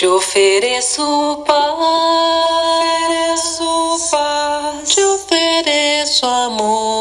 Te ofereço paz. Te ofereço amor,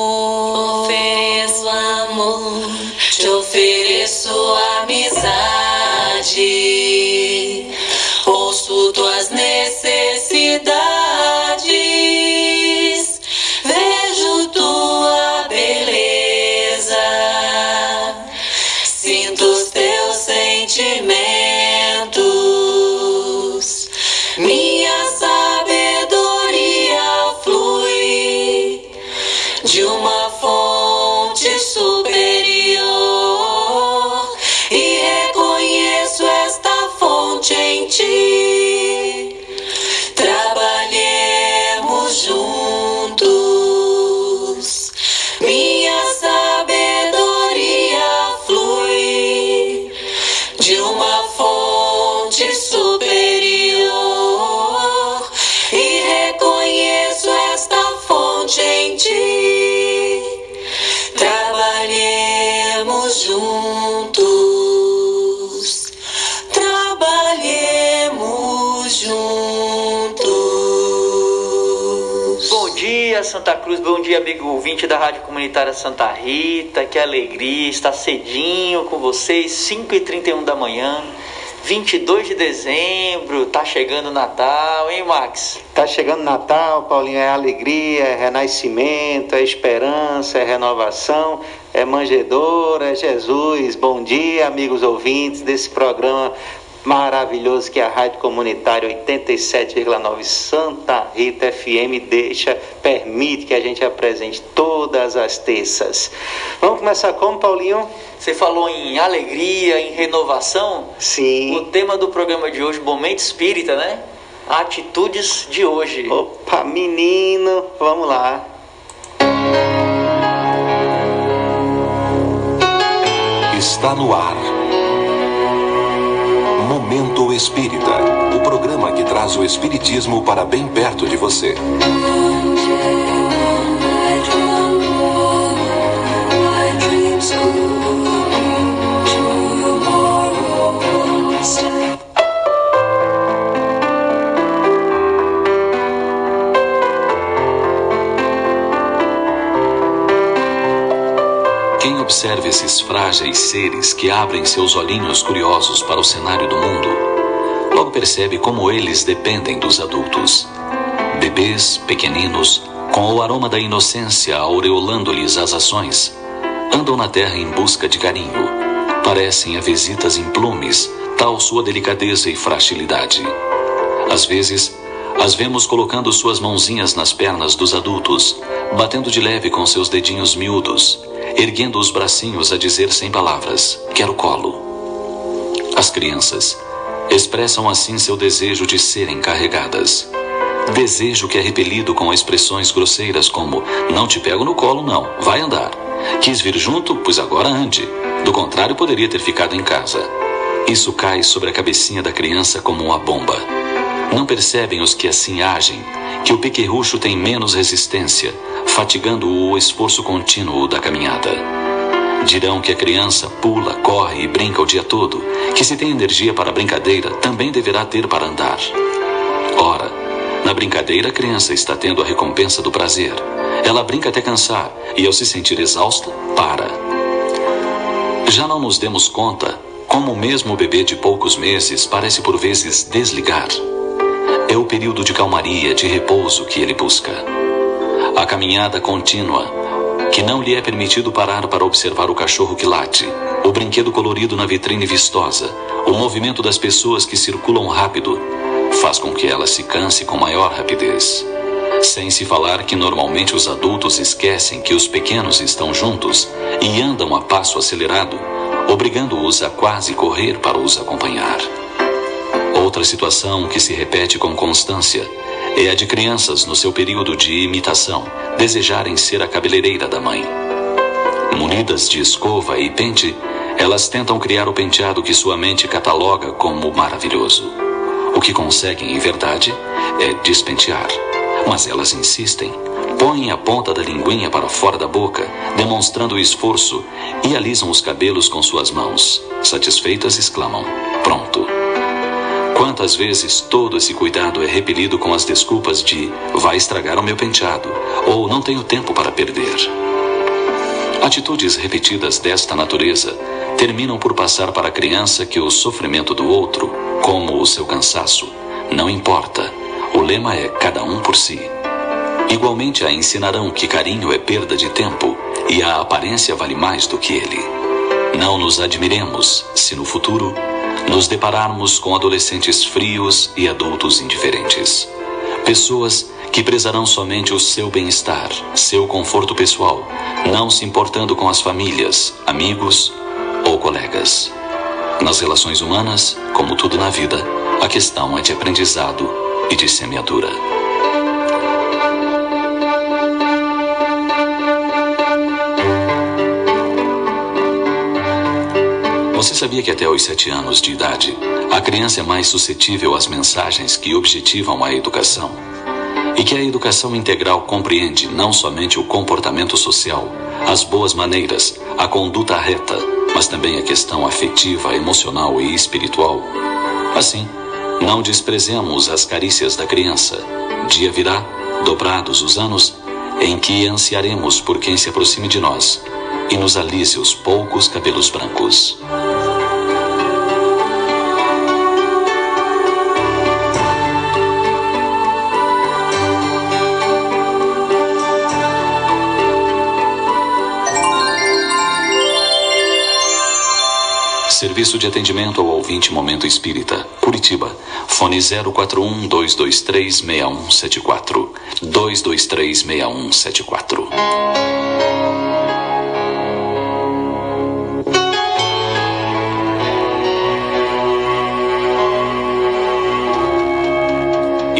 ouvinte da Rádio Comunitária Santa Rita. Que alegria estar cedinho com vocês, 5h31 da manhã. 22 de dezembro, tá chegando Natal, hein, Max? Tá chegando Natal, Paulinho, é alegria, é renascimento, é esperança, é renovação, é manjedora, é Jesus. Bom dia, amigos ouvintes desse programa maravilhoso que a Rádio Comunitária 87,9 Santa Rita FM deixa, permite que a gente apresente todas as terças. Vamos começar como, Paulinho? Você falou em alegria, em renovação? Sim. O tema do programa de hoje, Momento Espírita, né? Atitudes de hoje. Opa, menino, vamos lá. Está no ar. Momento Espírita o programa que traz o Espiritismo para bem perto de você. Quem observa esses frágeis seres que abrem seus olhinhos curiosos para o cenário do mundo, logo percebe como eles dependem dos adultos. Bebês pequeninos, com o aroma da inocência aureolando-lhes as ações, andam na terra em busca de carinho. Parecem avesitas em plumes, tal sua delicadeza e fragilidade. Às vezes, as vemos colocando suas mãozinhas nas pernas dos adultos, batendo de leve com seus dedinhos miúdos, erguendo os bracinhos a dizer sem palavras: Quero colo. As crianças expressam assim seu desejo de serem carregadas. Desejo que é repelido com expressões grosseiras como: Não te pego no colo, não, vai andar. Quis vir junto, pois agora ande. Do contrário, poderia ter ficado em casa. Isso cai sobre a cabecinha da criança como uma bomba. Não percebem os que assim agem que o pequerrucho tem menos resistência, fatigando-o o esforço contínuo da caminhada. Dirão que a criança pula, corre e brinca o dia todo, que se tem energia para brincadeira, também deverá ter para andar. Ora, na brincadeira a criança está tendo a recompensa do prazer. Ela brinca até cansar e, ao se sentir exausta, para. Já não nos demos conta como mesmo o bebê de poucos meses parece por vezes desligar. É o período de calmaria, de repouso que ele busca. A caminhada contínua, que não lhe é permitido parar para observar o cachorro que late, o brinquedo colorido na vitrine vistosa, o movimento das pessoas que circulam rápido, faz com que ela se canse com maior rapidez. Sem se falar que normalmente os adultos esquecem que os pequenos estão juntos e andam a passo acelerado, obrigando-os a quase correr para os acompanhar. Outra situação que se repete com constância é a de crianças no seu período de imitação desejarem ser a cabeleireira da mãe. Munidas de escova e pente, elas tentam criar o penteado que sua mente cataloga como maravilhoso. O que conseguem, em verdade, é despentear. Mas elas insistem, põem a ponta da linguinha para fora da boca, demonstrando o esforço, e alisam os cabelos com suas mãos. Satisfeitas, exclamam: Pronto. Quantas vezes todo esse cuidado é repelido com as desculpas de vai estragar o meu penteado ou não tenho tempo para perder. Atitudes repetidas desta natureza terminam por passar para a criança que o sofrimento do outro, como o seu cansaço, não importa. O lema é cada um por si. Igualmente a ensinarão que carinho é perda de tempo e a aparência vale mais do que ele. Não nos admiremos se no futuro nos depararmos com adolescentes frios e adultos indiferentes. Pessoas que prezarão somente o seu bem-estar, seu conforto pessoal, não se importando com as famílias, amigos ou colegas. Nas relações humanas, como tudo na vida, a questão é de aprendizado e de semeadura. Você sabia que até os sete anos de idade, a criança é mais suscetível às mensagens que objetivam a educação? E que a educação integral compreende não somente o comportamento social, as boas maneiras, a conduta reta, mas também a questão afetiva, emocional e espiritual. Assim, não desprezemos as carícias da criança. Dia virá, dobrados os anos, em que ansiaremos por quem se aproxime de nós e nos alise os poucos cabelos brancos. Serviço de atendimento ao ouvinte Momento Espírita, Curitiba. Fone 041 223 6174. 223 6174.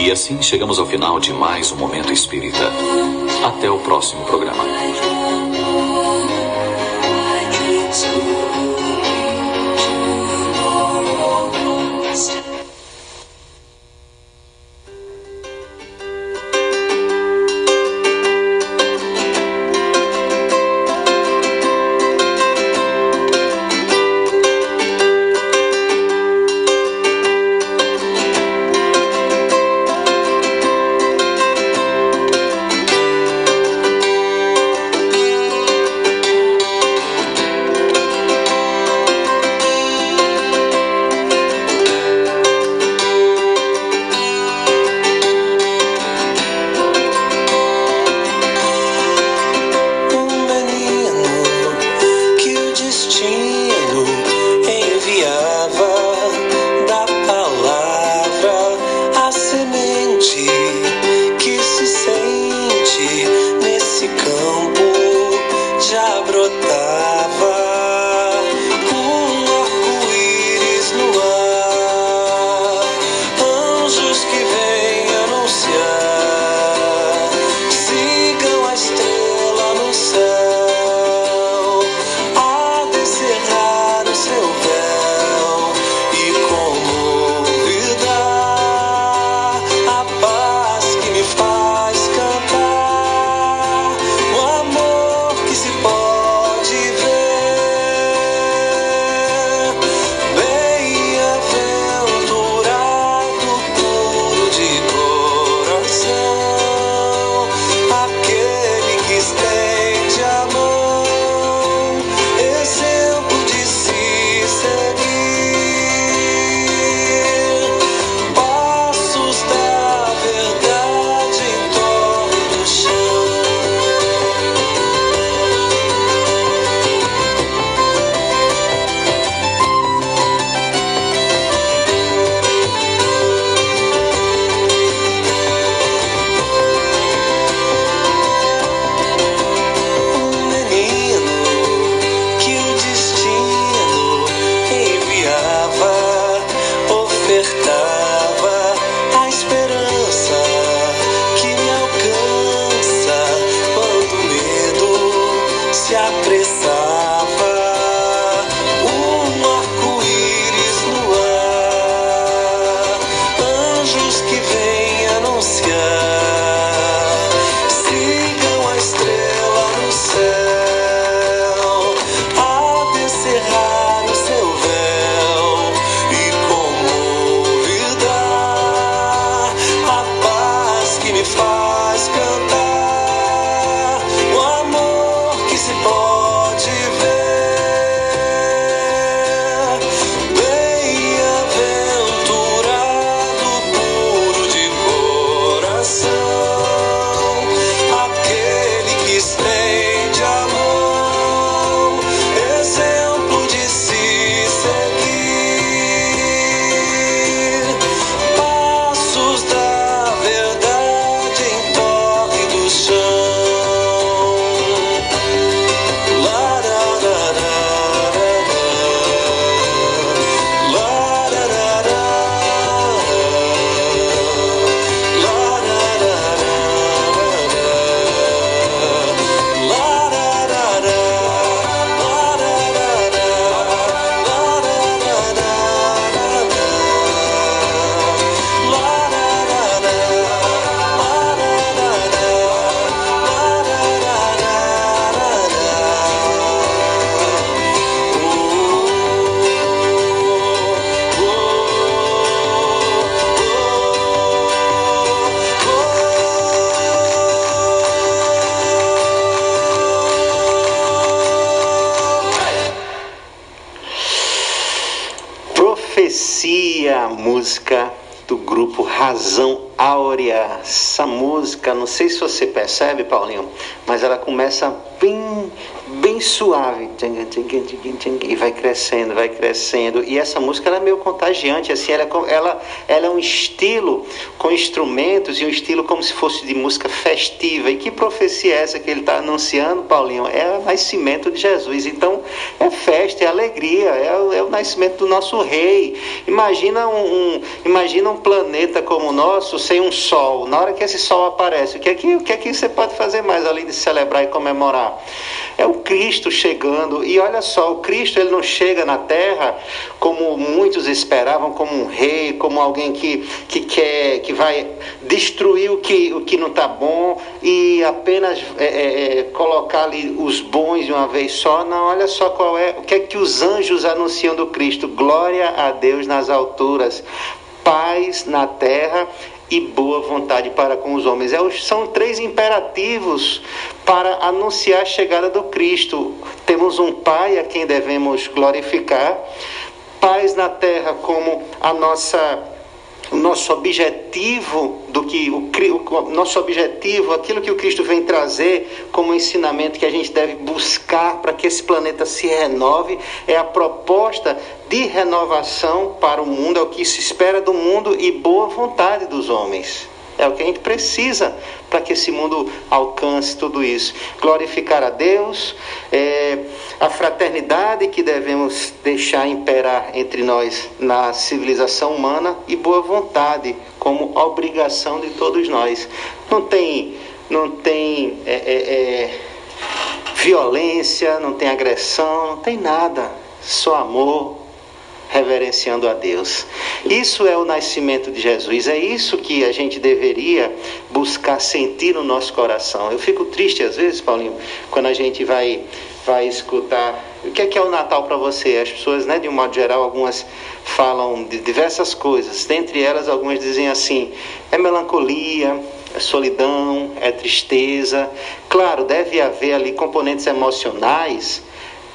E assim chegamos ao final de mais um Momento Espírita. Até o próximo programa. Essa música, não sei se você percebe, Paulinho, mas ela começa bem, bem suave e vai crescendo, vai crescendo. E essa música é meio contagiante, assim, ela, é ela, ela é um estilo com instrumentos e um estilo como se fosse de música festiva. E que profecia é essa que ele está anunciando, Paulinho? É o nascimento de Jesus. Então é festa, é alegria, é, é o nascimento do nosso rei. Imagina um, um, imagina um planeta como o nosso sem um sol. Na hora que esse sol aparece, o que é que, o que, é que você pode fazer mais além de celebrar e comemorar? É o Cristo chegando. E olha só, o Cristo ele não chega na terra como muitos esperavam, como um rei, como alguém que, que quer, que vai destruir o que, o que não está bom e apenas é, é, é, colocar ali os bons de uma vez só. Não, olha só qual é, o que é que os anjos anunciam do Cristo. Glória a Deus nas alturas, paz na terra e boa vontade para com os homens. É são três imperativos para anunciar a chegada do Cristo. Temos um Pai a quem devemos glorificar, paz na terra como a nossa o nosso objetivo do que o, o, nosso objetivo, aquilo que o Cristo vem trazer como ensinamento que a gente deve buscar para que esse planeta se renove, é a proposta de renovação para o mundo, é o que se espera do mundo e boa vontade dos homens. É o que a gente precisa para que esse mundo alcance tudo isso. Glorificar a Deus, é, a fraternidade que devemos deixar imperar entre nós na civilização humana e boa vontade como obrigação de todos nós. Não tem, não tem é, é, é violência, não tem agressão, não tem nada. Só amor, reverenciando a Deus. Isso é o nascimento de Jesus, é isso que a gente deveria buscar sentir no nosso coração. Eu fico triste às vezes, Paulinho, quando a gente vai vai escutar o que é que é o Natal para você? As pessoas, né, de um modo geral, algumas falam de diversas coisas. Dentre elas, algumas dizem assim: é melancolia, é solidão, é tristeza. Claro, deve haver ali componentes emocionais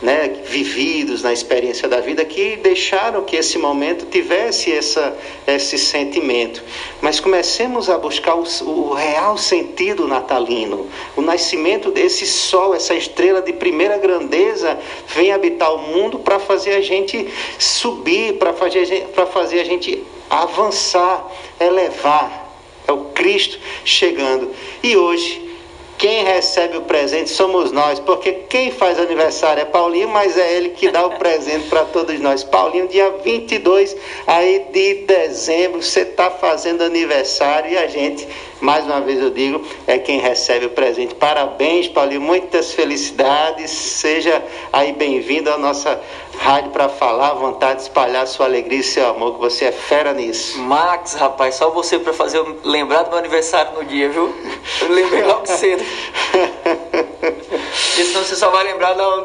né, vividos na experiência da vida que deixaram que esse momento tivesse essa, esse sentimento. Mas comecemos a buscar o, o real sentido natalino. O nascimento desse sol, essa estrela de primeira grandeza, vem habitar o mundo para fazer a gente subir, para fazer, fazer a gente avançar, elevar. É o Cristo chegando. E hoje quem recebe o presente somos nós, porque quem faz aniversário é Paulinho, mas é ele que dá o presente para todos nós. Paulinho, dia 22 aí de dezembro, você está fazendo aniversário e a gente, mais uma vez eu digo, é quem recebe o presente. Parabéns, Paulinho, muitas felicidades. Seja aí bem-vindo à nossa rádio para falar, vontade de espalhar sua alegria e seu amor, que você é fera nisso. Max, rapaz, só você para fazer eu lembrar do meu aniversário no dia, viu? Eu lembrei logo cedo. Porque senão você só vai lembrar na,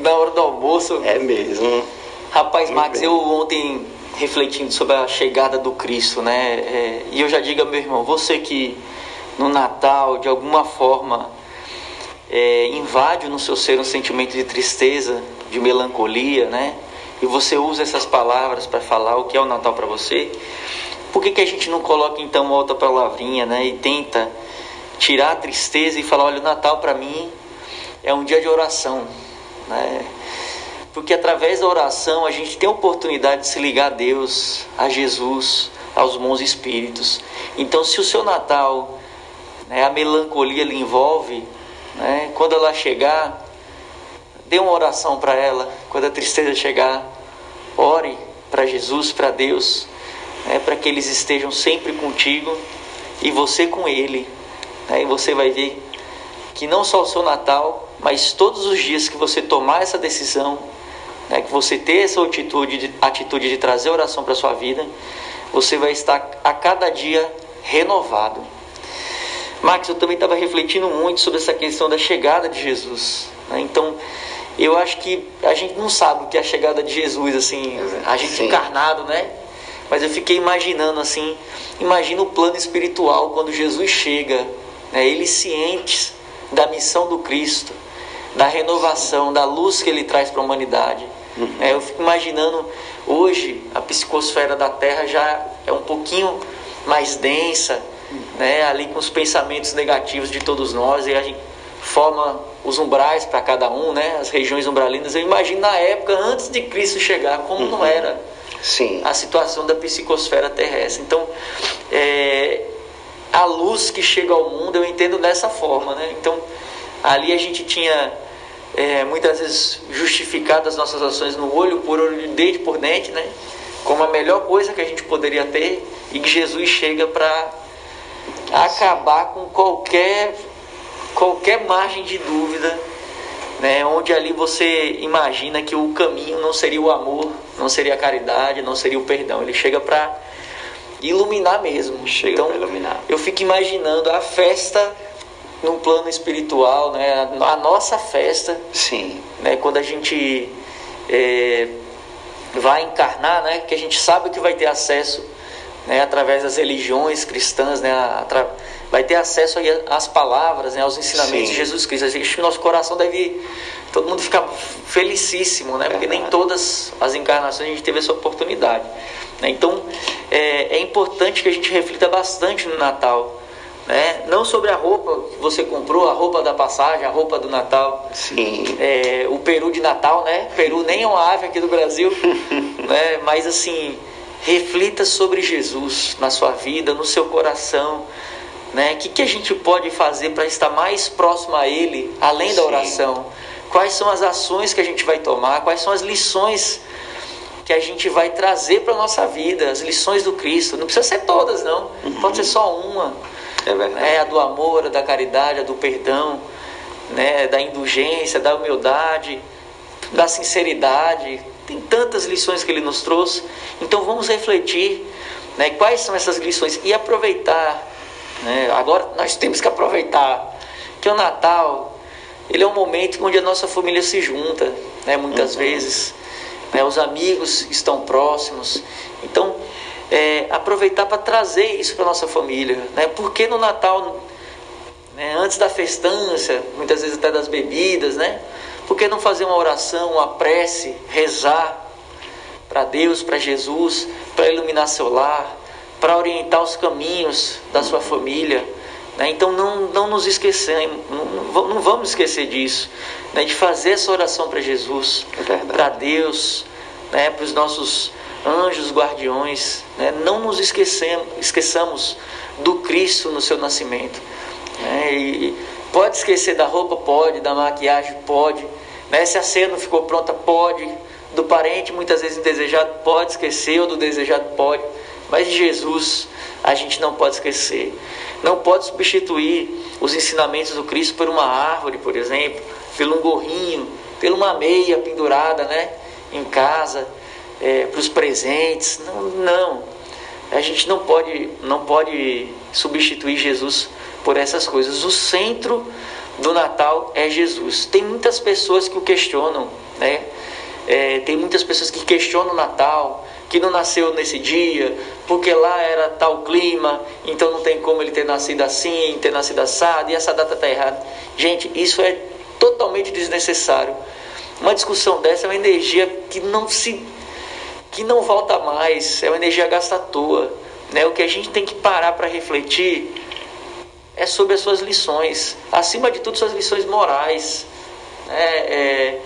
na hora do almoço. É mesmo. Rapaz, Muito Max, bem. eu ontem refletindo sobre a chegada do Cristo, né? É, e eu já digo, meu irmão, você que no Natal, de alguma forma, é, invade no seu ser um sentimento de tristeza, de melancolia, né? E você usa essas palavras para falar o que é o Natal para você. Por que, que a gente não coloca então outra palavrinha, né? E tenta tirar a tristeza e falar: olha, o Natal para mim é um dia de oração, né? Porque através da oração a gente tem a oportunidade de se ligar a Deus, a Jesus, aos bons espíritos. Então, se o seu Natal, né, a melancolia lhe envolve, né, quando ela chegar, dê uma oração para ela. Quando a tristeza chegar, ore para Jesus, para Deus, né, para que eles estejam sempre contigo e você com Ele. Né, e você vai ver que não só o seu Natal, mas todos os dias que você tomar essa decisão, né, que você ter essa atitude de, atitude de trazer oração para a sua vida, você vai estar a cada dia renovado. Max, eu também estava refletindo muito sobre essa questão da chegada de Jesus. Né? Então, eu acho que a gente não sabe o que é a chegada de Jesus, assim, a gente Sim. encarnado, né? Mas eu fiquei imaginando assim, imagina o plano espiritual quando Jesus chega, né? Ele ciente da missão do Cristo, da renovação, da luz que ele traz para a humanidade. É, eu fico imaginando hoje a psicosfera da Terra já é um pouquinho mais densa, né? Ali com os pensamentos negativos de todos nós e a gente forma os umbrais para cada um, né? As regiões umbralinas. Eu imagino na época antes de Cristo chegar como uhum. não era Sim. a situação da psicosfera terrestre. Então, é, a luz que chega ao mundo eu entendo dessa forma, né? Então, ali a gente tinha é, muitas vezes justificado as nossas ações no olho por olho, dente por dente, né? Como a melhor coisa que a gente poderia ter e que Jesus chega para acabar com qualquer qualquer margem de dúvida, né? Onde ali você imagina que o caminho não seria o amor, não seria a caridade, não seria o perdão. Ele chega para iluminar mesmo. Chega então, iluminar. Eu fico imaginando a festa no plano espiritual, né? A nossa festa. Sim. Né? Quando a gente é, vai encarnar, né? Que a gente sabe que vai ter acesso, né? Através das religiões cristãs, né? Atra... Vai ter acesso às palavras, né? Aos ensinamentos Sim. de Jesus Cristo. Acho que nosso coração deve todo mundo ficar felicíssimo, né? Porque nem todas as encarnações a gente teve essa oportunidade. Né? Então é, é importante que a gente reflita bastante no Natal né? Não sobre a roupa que você comprou, a roupa da passagem, a roupa do Natal. Sim. É, o peru de Natal, né? Peru nem é uma ave aqui do Brasil, né? Mas assim, reflita sobre Jesus na sua vida, no seu coração, né? O que, que a gente pode fazer para estar mais próximo a Ele, além da oração? Quais são as ações que a gente vai tomar? Quais são as lições que a gente vai trazer para a nossa vida? As lições do Cristo. Não precisa ser todas, não. Uhum. Pode ser só uma. É verdade. É a do amor, a da caridade, a do perdão, né? da indulgência, da humildade, da sinceridade. Tem tantas lições que ele nos trouxe. Então vamos refletir né? quais são essas lições e aproveitar. Né? Agora nós temos que aproveitar que o Natal ele é um momento onde a nossa família se junta, né? muitas uhum. vezes. Né? Os amigos estão próximos. Então é, aproveitar para trazer isso para nossa família, né? Porque no Natal, né, antes da festança, muitas vezes até das bebidas, né? Por que não fazer uma oração, uma prece, rezar para Deus, para Jesus, para iluminar seu lar, para orientar os caminhos da sua família? Né? Então não, não nos esquecemos, não, não vamos esquecer disso, né? de fazer essa oração para Jesus, é para Deus, né? para os nossos anjos guardiões, né? não nos esquecemos, esqueçamos do Cristo no seu nascimento. Né? E pode esquecer da roupa? Pode, da maquiagem? Pode. Né? Se a ceia não ficou pronta? Pode. Do parente muitas vezes indesejado? Pode esquecer, ou do desejado? Pode. Mas Jesus a gente não pode esquecer. Não pode substituir os ensinamentos do Cristo por uma árvore, por exemplo, pelo um gorrinho, pela uma meia pendurada né, em casa é, para os presentes. Não, não. A gente não pode, não pode substituir Jesus por essas coisas. O centro do Natal é Jesus. Tem muitas pessoas que o questionam, né? É, tem muitas pessoas que questionam o Natal, que não nasceu nesse dia, porque lá era tal clima, então não tem como ele ter nascido assim, ter nascido assado, e essa data está errada. Gente, isso é totalmente desnecessário. Uma discussão dessa é uma energia que não se que não volta mais, é uma energia gasta à toa. Né? O que a gente tem que parar para refletir é sobre as suas lições, acima de tudo, suas lições morais. É, é,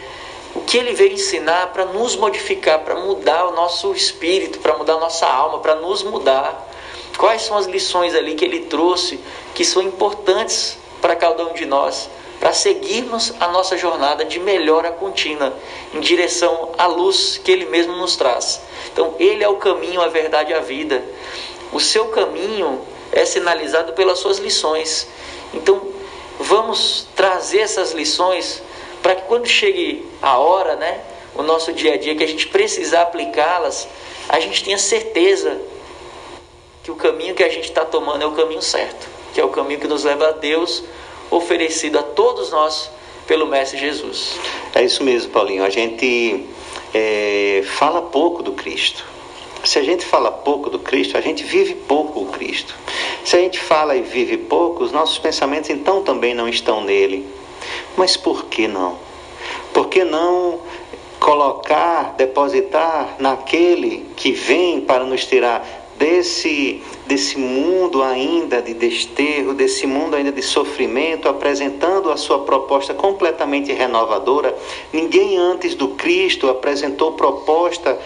o que ele veio ensinar para nos modificar, para mudar o nosso espírito, para mudar a nossa alma, para nos mudar. Quais são as lições ali que ele trouxe que são importantes para cada um de nós? Para seguirmos a nossa jornada de melhora contínua em direção à luz que Ele mesmo nos traz. Então, Ele é o caminho, a verdade e a vida. O seu caminho é sinalizado pelas suas lições. Então, vamos trazer essas lições para que quando chegue a hora, né, o nosso dia a dia, que a gente precisar aplicá-las, a gente tenha certeza que o caminho que a gente está tomando é o caminho certo, que é o caminho que nos leva a Deus oferecido a todos nós pelo Mestre Jesus. É isso mesmo, Paulinho. A gente é, fala pouco do Cristo. Se a gente fala pouco do Cristo, a gente vive pouco o Cristo. Se a gente fala e vive pouco, os nossos pensamentos então também não estão nele. Mas por que não? Por que não colocar, depositar naquele que vem para nos tirar desse, desse mundo ainda de desterro, desse mundo ainda de sofrimento, apresentando a sua proposta completamente renovadora. Ninguém antes do Cristo apresentou proposta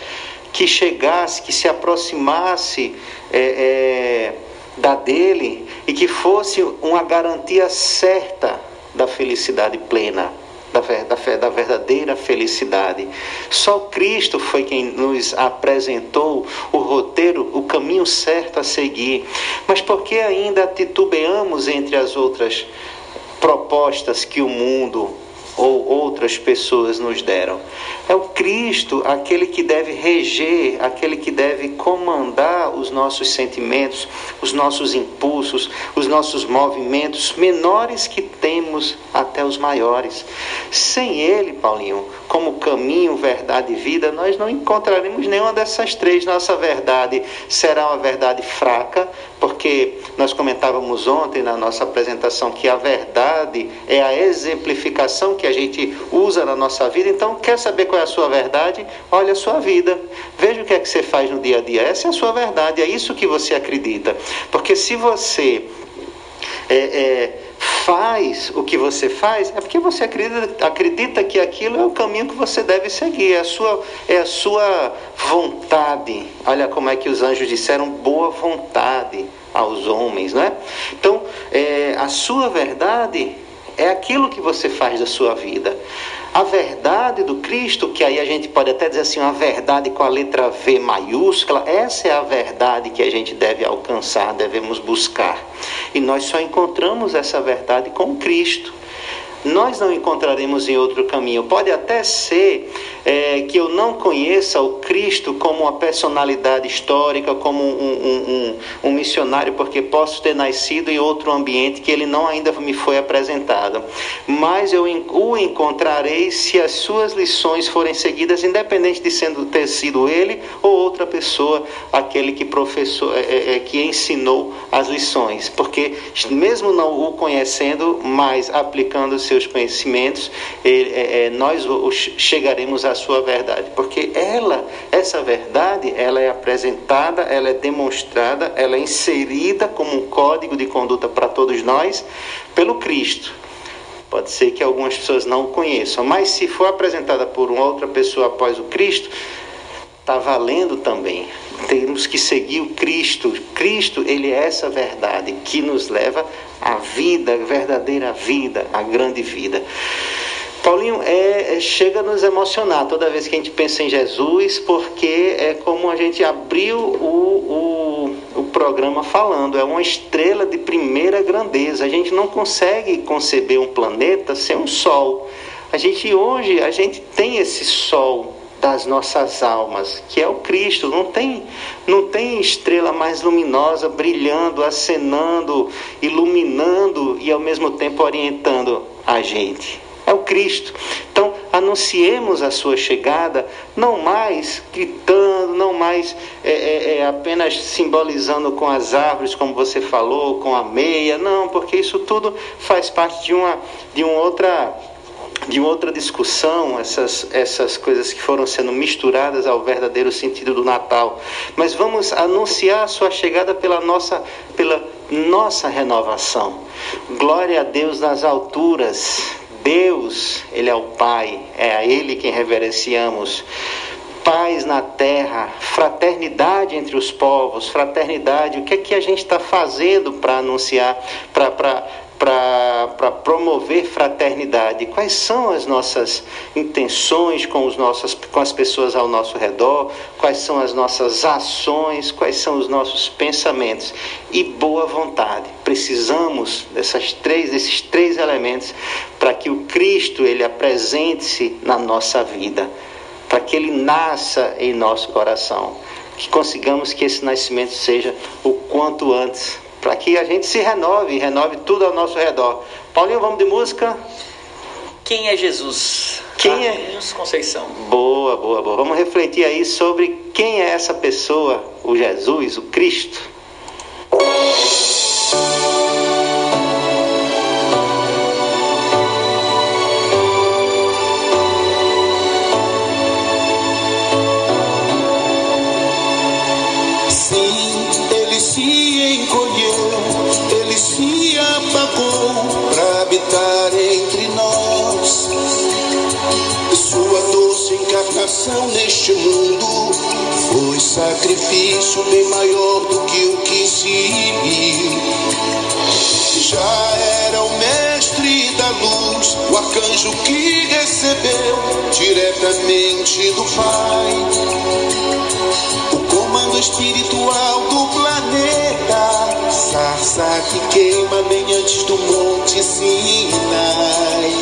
que chegasse, que se aproximasse é, é, da dele e que fosse uma garantia certa da felicidade plena da, da, da verdadeira felicidade. Só Cristo foi quem nos apresentou o roteiro, o caminho certo a seguir. Mas por que ainda titubeamos entre as outras propostas que o mundo ou outras pessoas nos deram. É o Cristo aquele que deve reger, aquele que deve comandar os nossos sentimentos, os nossos impulsos, os nossos movimentos, menores que temos até os maiores. Sem Ele, Paulinho, como caminho, verdade e vida, nós não encontraremos nenhuma dessas três. Nossa verdade será uma verdade fraca, porque nós comentávamos ontem na nossa apresentação que a verdade é a exemplificação que a gente usa na nossa vida. Então, quer saber qual é a sua verdade? Olha a sua vida. Veja o que é que você faz no dia a dia. Essa é a sua verdade, é isso que você acredita. Porque se você é, é, faz o que você faz, é porque você acredita, acredita que aquilo é o caminho que você deve seguir, é a, sua, é a sua vontade. Olha como é que os anjos disseram boa vontade aos homens, não é? Então, é, a sua verdade é aquilo que você faz da sua vida. A verdade do Cristo, que aí a gente pode até dizer assim, uma verdade com a letra V maiúscula, essa é a verdade que a gente deve alcançar, devemos buscar. E nós só encontramos essa verdade com Cristo nós não encontraremos em outro caminho. Pode até ser é, que eu não conheça o Cristo como uma personalidade histórica, como um, um, um, um, missionário, porque posso ter nascido em outro ambiente que ele não ainda me foi apresentado. Mas eu o encontrarei se as suas lições forem seguidas, independente de sendo, ter sido ele ou outra pessoa, aquele que professor, é, é, é que ensinou as lições. Porque mesmo não o conhecendo, mas aplicando seus conhecimentos, é, é, nós chegaremos à sua verdade, porque ela, essa verdade, ela é apresentada, ela é demonstrada, ela é inserida como um código de conduta para todos nós pelo Cristo. Pode ser que algumas pessoas não o conheçam, mas se for apresentada por uma outra pessoa após o Cristo, está valendo também. Temos que seguir o Cristo. Cristo, ele é essa verdade que nos leva à vida, a verdadeira vida, a grande vida. Paulinho, é, é, chega a nos emocionar toda vez que a gente pensa em Jesus, porque é como a gente abriu o, o, o programa falando, é uma estrela de primeira grandeza. A gente não consegue conceber um planeta sem um sol. A gente hoje, a gente tem esse sol das nossas almas, que é o Cristo. Não tem, não tem estrela mais luminosa brilhando, acenando, iluminando e ao mesmo tempo orientando a gente. É o Cristo. Então, anunciemos a sua chegada, não mais gritando, não mais é, é, é, apenas simbolizando com as árvores, como você falou, com a meia, não, porque isso tudo faz parte de uma, de uma outra de outra discussão, essas, essas coisas que foram sendo misturadas ao verdadeiro sentido do Natal. Mas vamos anunciar a sua chegada pela nossa, pela nossa renovação. Glória a Deus nas alturas. Deus, Ele é o Pai, é a Ele quem reverenciamos. Paz na terra, fraternidade entre os povos, fraternidade. O que é que a gente está fazendo para anunciar, para para promover fraternidade? Quais são as nossas intenções com, os nossos, com as pessoas ao nosso redor? Quais são as nossas ações? Quais são os nossos pensamentos? E boa vontade. Precisamos dessas três, desses três elementos para que o Cristo ele apresente-se na nossa vida, para que ele nasça em nosso coração. Que consigamos que esse nascimento seja o quanto antes para que a gente se renove, renove tudo ao nosso redor. Paulinho, vamos de música? Quem é Jesus? Quem é? Carlinhos Conceição. Boa, boa, boa. Vamos refletir aí sobre quem é essa pessoa, o Jesus, o Cristo. Habitar entre nós. Sua doce encarnação neste mundo foi sacrifício bem maior do que o que se viu. Já era o mestre da luz, o arcanjo que recebeu diretamente do Pai o comando espiritual do planeta, sarça que queima bem antes do monte Sinai.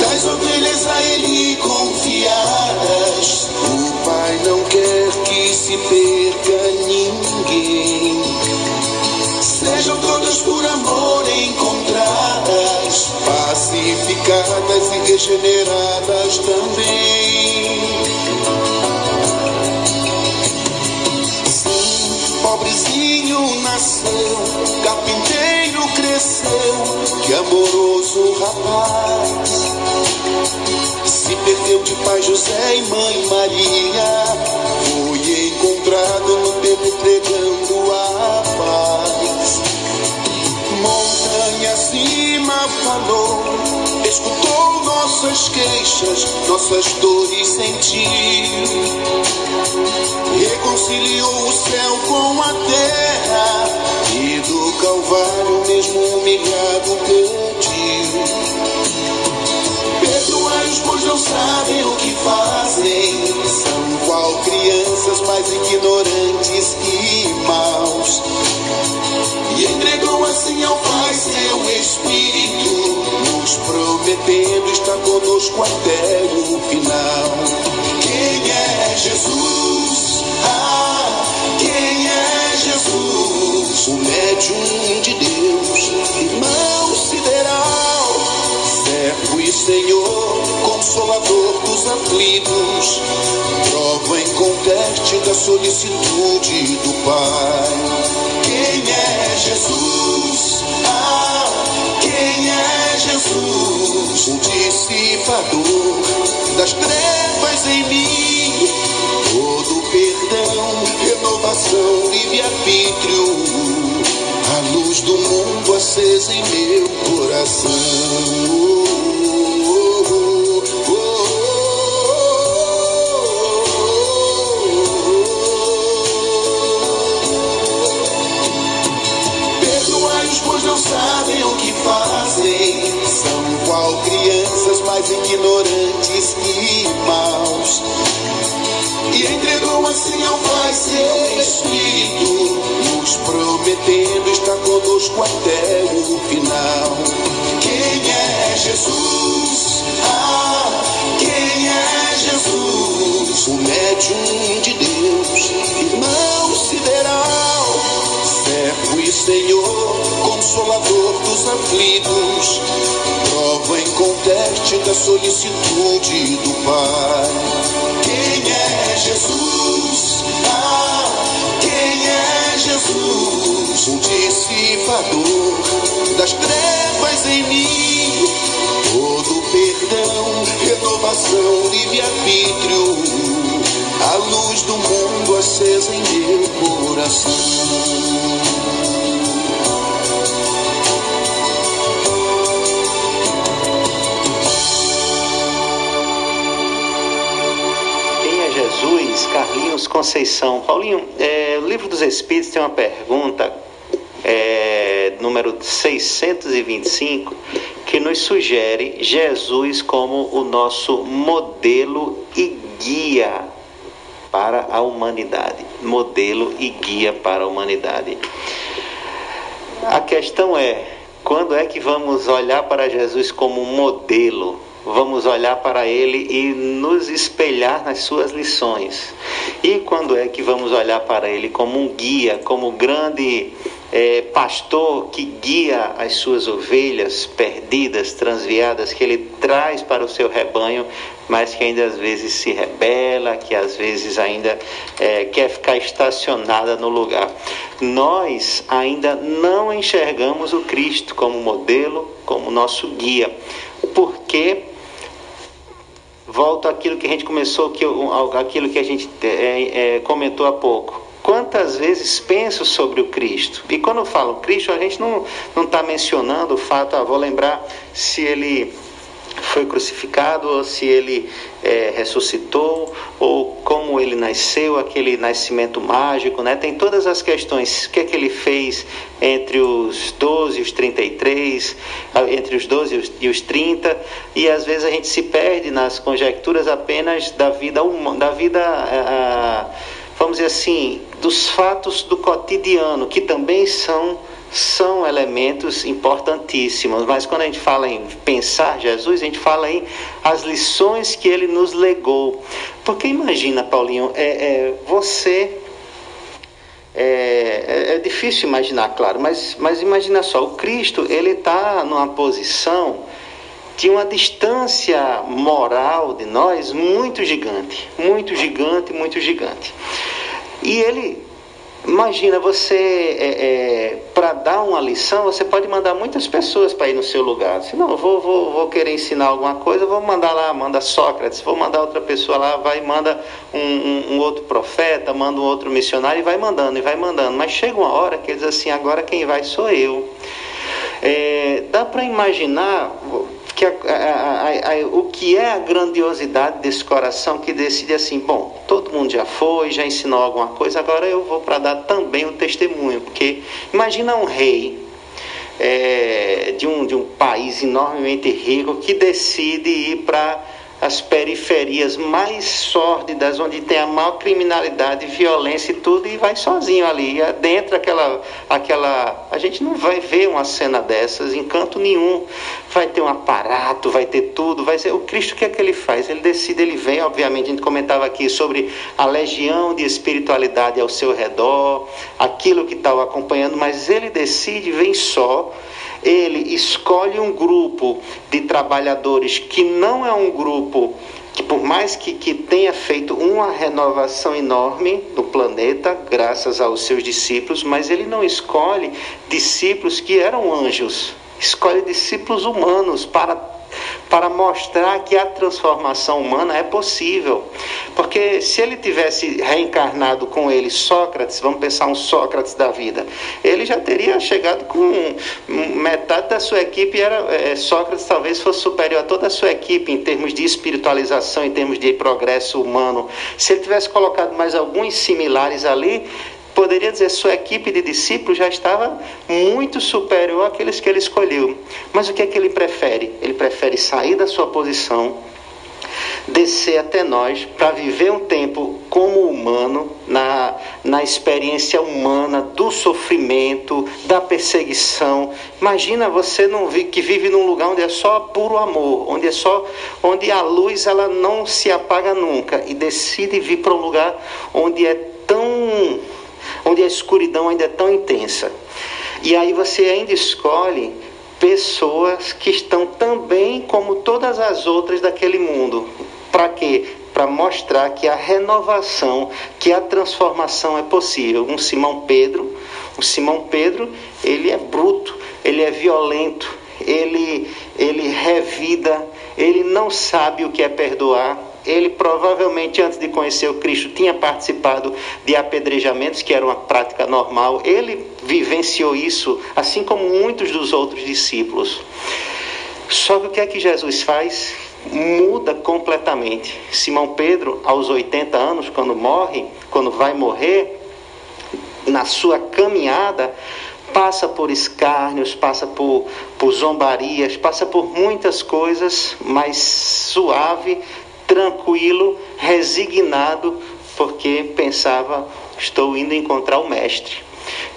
Das ovelhas a ele confiadas, o Pai não quer que se perca ninguém. Sejam todas por amor encontradas, pacificadas e regeneradas também. Nasceu, carpinteiro cresceu, que amoroso rapaz. Se perdeu de pai José e mãe Maria, foi encontrado no templo pregando a paz. Montanha acima falou, escutou nossas queixas, nossas dores sentiu. Reconciliou o céu com a terra e do Calvário mesmo humilhado pediu. Perdoai-os, pois não sabem o que fazem. São qual crianças mais ignorantes e maus. E entregou assim ao Pai seu Espírito, nos prometendo estar conosco até o final. Quem é Jesus? Ah, quem é Jesus? O médium de Deus, irmão e Senhor, consolador dos aflitos, prova inconteste da solicitude do Pai. Quem é Jesus? Ah, quem é Jesus? O dissipador das trevas em mim, todo perdão, renovação, livre-arbítrio, a luz do mundo acesa em meu coração. Pois não sabem o que fazem. São qual crianças mais ignorantes e maus. E entregou assim ao Pai seu Espírito, nos prometendo estar conosco até o final. Quem é Jesus? Ah, quem é Jesus? O médium de Deus, irmão sideral, servo e Senhor, consolador dos aflitos, prova inconteste da solicitude do Pai. Quem é Jesus? Ah, é Jesus? O dissipador das trevas em mim, todo perdão, renovação, livre-arbítrio, a luz do mundo acesa em meu coração. Carlinhos Conceição. Paulinho, é, o livro dos Espíritos tem uma pergunta, é, número 625, que nos sugere Jesus como o nosso modelo e guia para a humanidade. Modelo e guia para a humanidade. A questão é: quando é que vamos olhar para Jesus como um modelo? Vamos olhar para ele e nos espelhar nas suas lições. E quando é que vamos olhar para ele como um guia, como grande eh, pastor que guia as suas ovelhas perdidas, transviadas, que ele traz para o seu rebanho, mas que ainda às vezes se rebela, que às vezes ainda eh, quer ficar estacionada no lugar. Nós ainda não enxergamos o Cristo como modelo, como nosso guia, porque volto àquilo que a gente começou, que, aquilo que a gente é, é, comentou há pouco. quantas vezes penso sobre o Cristo? E quando eu falo Cristo, a gente não está mencionando o fato, ah, vou lembrar se ele foi crucificado, ou se ele é, ressuscitou, ou como ele nasceu, aquele nascimento mágico, né? Tem todas as questões, o que é que ele fez entre os 12 e os 33, entre os 12 e os 30, e às vezes a gente se perde nas conjecturas apenas da vida humana, da vida, vamos dizer assim, dos fatos do cotidiano, que também são são elementos importantíssimos, mas quando a gente fala em pensar Jesus, a gente fala em as lições que ele nos legou. Porque imagina, Paulinho, é, é você. É, é, é difícil imaginar, claro, mas, mas imagina só, o Cristo ele está numa posição de uma distância moral de nós muito gigante, muito gigante, muito gigante. E ele Imagina você, é, é, para dar uma lição, você pode mandar muitas pessoas para ir no seu lugar. Se não, vou, vou, vou querer ensinar alguma coisa, vou mandar lá, manda Sócrates, vou mandar outra pessoa lá, vai manda um, um, um, outro profeta, manda um outro missionário e vai mandando, e vai mandando. Mas chega uma hora que ele diz assim, agora quem vai sou eu. É, dá para imaginar que a, a, a, o que é a grandiosidade desse coração que decide assim, bom, todo mundo já foi, já ensinou alguma coisa, agora eu vou para dar também o testemunho, porque imagina um rei é, de, um, de um país enormemente rico que decide ir para as periferias mais sórdidas, onde tem a maior criminalidade, violência e tudo, e vai sozinho ali, dentro aquela, aquela. A gente não vai ver uma cena dessas em canto nenhum. Vai ter um aparato, vai ter tudo, vai ser. O Cristo o que é que ele faz? Ele decide, ele vem, obviamente, a gente comentava aqui sobre a legião de espiritualidade ao seu redor, aquilo que estava acompanhando, mas ele decide, vem só ele escolhe um grupo de trabalhadores que não é um grupo que por mais que, que tenha feito uma renovação enorme no planeta, graças aos seus discípulos, mas ele não escolhe discípulos que eram anjos, escolhe discípulos humanos para para mostrar que a transformação humana é possível. Porque se ele tivesse reencarnado com ele Sócrates, vamos pensar um Sócrates da vida, ele já teria chegado com metade da sua equipe era é, Sócrates talvez fosse superior a toda a sua equipe em termos de espiritualização, em termos de progresso humano. Se ele tivesse colocado mais alguns similares ali, poderia dizer sua equipe de discípulos já estava muito superior àqueles que ele escolheu. Mas o que é que ele prefere? Ele prefere sair da sua posição, descer até nós para viver um tempo como humano, na, na experiência humana do sofrimento, da perseguição. Imagina você não vi, que vive num lugar onde é só puro amor, onde é só onde a luz ela não se apaga nunca e decide vir para um lugar onde é tão onde a escuridão ainda é tão intensa. E aí você ainda escolhe pessoas que estão também como todas as outras daquele mundo. Para quê? Para mostrar que a renovação, que a transformação é possível. Um Simão Pedro, o Simão Pedro, ele é bruto, ele é violento, ele, ele revida, ele não sabe o que é perdoar, ele provavelmente, antes de conhecer o Cristo, tinha participado de apedrejamentos, que era uma prática normal. Ele vivenciou isso, assim como muitos dos outros discípulos. Só que o que é que Jesus faz? Muda completamente. Simão Pedro, aos 80 anos, quando morre, quando vai morrer, na sua caminhada, passa por escárnios, passa por, por zombarias, passa por muitas coisas, mas suave, tranquilo, resignado, porque pensava: estou indo encontrar o Mestre.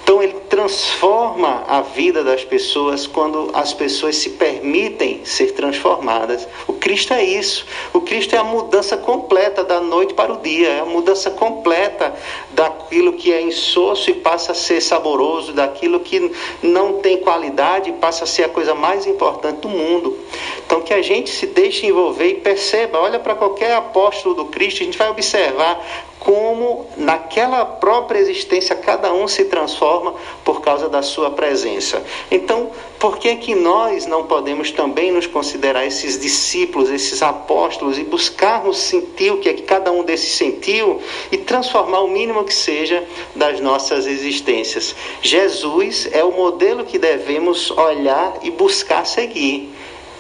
Então ele transforma a vida das pessoas quando as pessoas se permitem ser transformadas. O Cristo é isso. O Cristo é a mudança completa da noite para o dia, é a mudança completa daquilo que é insosso e passa a ser saboroso, daquilo que não tem qualidade e passa a ser a coisa mais importante do mundo. Então que a gente se deixe envolver e perceba, olha para qualquer apóstolo do Cristo, a gente vai observar como naquela própria existência cada um se transforma, porque por causa da sua presença. Então, por que que nós não podemos também nos considerar esses discípulos, esses apóstolos e buscarmos sentir o que é que cada um desses sentiu e transformar o mínimo que seja das nossas existências? Jesus é o modelo que devemos olhar e buscar seguir.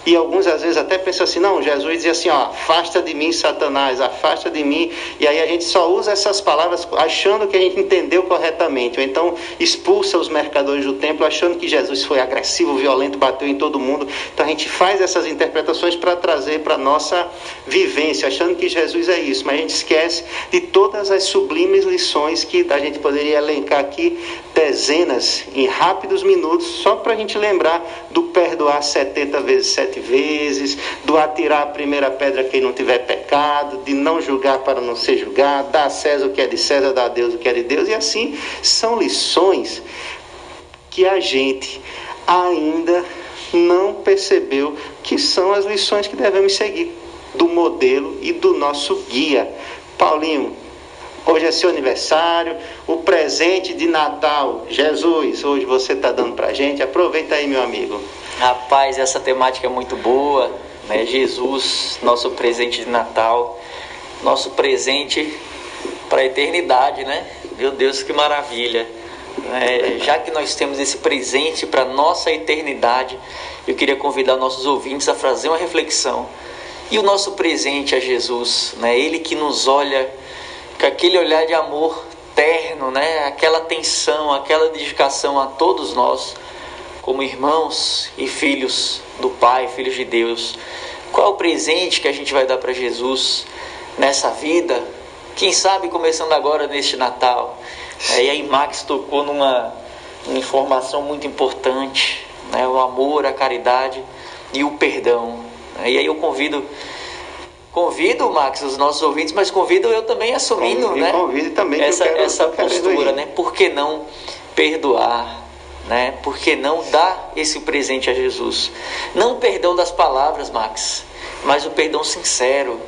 E alguns às vezes até pensam assim, não, Jesus dizia assim, ó, afasta de mim, Satanás, afasta de mim. E aí a gente só usa essas palavras achando que a gente entendeu corretamente. Ou então expulsa os mercadores do templo achando que Jesus foi agressivo, violento, bateu em todo mundo. Então a gente faz essas interpretações para trazer para a nossa vivência, achando que Jesus é isso. Mas a gente esquece de todas as sublimes lições que a gente poderia elencar aqui, dezenas, em rápidos minutos, só para a gente lembrar do perdoar 70 vezes 7 sete vezes, do atirar a primeira pedra quem não tiver pecado, de não julgar para não ser julgado, dar a César o que é de César, dar a Deus o que é de Deus, e assim são lições que a gente ainda não percebeu que são as lições que devemos seguir do modelo e do nosso guia. Paulinho, hoje é seu aniversário, o presente de Natal, Jesus, hoje você está dando para a gente, aproveita aí, meu amigo. Rapaz, essa temática é muito boa, né? Jesus, nosso presente de Natal, nosso presente para a eternidade, né? Meu Deus, que maravilha! É, já que nós temos esse presente para nossa eternidade, eu queria convidar nossos ouvintes a fazer uma reflexão. E o nosso presente a Jesus, né? Ele que nos olha com aquele olhar de amor terno, né? Aquela atenção, aquela dedicação a todos nós como irmãos e filhos do Pai, filhos de Deus. Qual é o presente que a gente vai dar para Jesus nessa vida? Quem sabe começando agora neste Natal. É, e aí Max tocou numa, informação muito importante, né? o amor, a caridade e o perdão. É, e aí eu convido convido, Max, os nossos ouvintes, mas convido eu também assumindo, Convido, né? Convido também essa, essa postura, né? Por que não perdoar? né? Por que não dar esse presente a Jesus? Não o perdão das palavras, Max, mas o perdão sincero,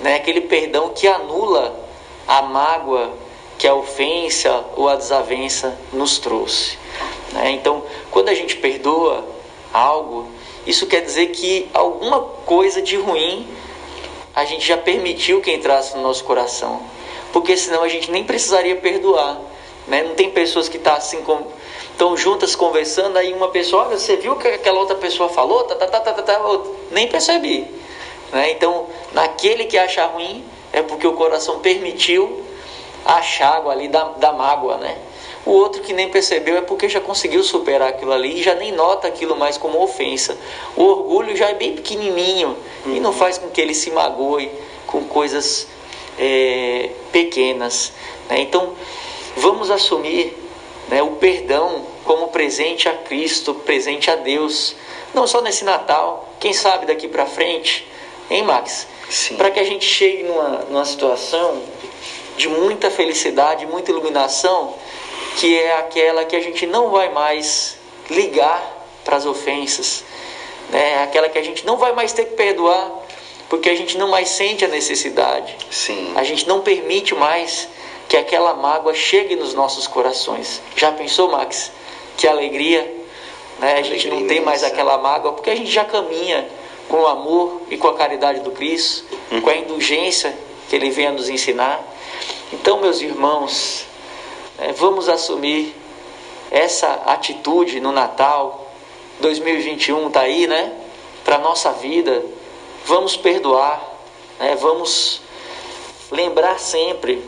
né? Aquele perdão que anula a mágoa que a ofensa ou a desavença nos trouxe. Né? Então, quando a gente perdoa algo, isso quer dizer que alguma coisa de ruim a gente já permitiu que entrasse no nosso coração, porque senão a gente nem precisaria perdoar. Né? Não tem pessoas que tá assim como estão juntas conversando, aí uma pessoa, olha, você viu o que aquela outra pessoa falou? Tá, tá, tá, tá, tá, tá, nem percebi. Né? Então, naquele que acha ruim, é porque o coração permitiu a chágua ali da, da mágoa, né? O outro que nem percebeu é porque já conseguiu superar aquilo ali e já nem nota aquilo mais como ofensa. O orgulho já é bem pequenininho uhum. e não faz com que ele se magoe com coisas é, pequenas. Né? Então, vamos assumir né, o perdão como presente a Cristo, presente a Deus, não só nesse Natal, quem sabe daqui para frente, hein, Max? Para que a gente chegue numa, numa situação de muita felicidade, muita iluminação, que é aquela que a gente não vai mais ligar para as ofensas, né? aquela que a gente não vai mais ter que perdoar, porque a gente não mais sente a necessidade, Sim. a gente não permite mais que aquela mágoa chegue nos nossos corações. Já pensou, Max? Que alegria, né? A gente não tem mais aquela mágoa porque a gente já caminha com o amor e com a caridade do Cristo, uhum. com a indulgência que Ele vem a nos ensinar. Então, meus irmãos, né, vamos assumir essa atitude no Natal. 2021 está aí, né? Para nossa vida, vamos perdoar, né? Vamos lembrar sempre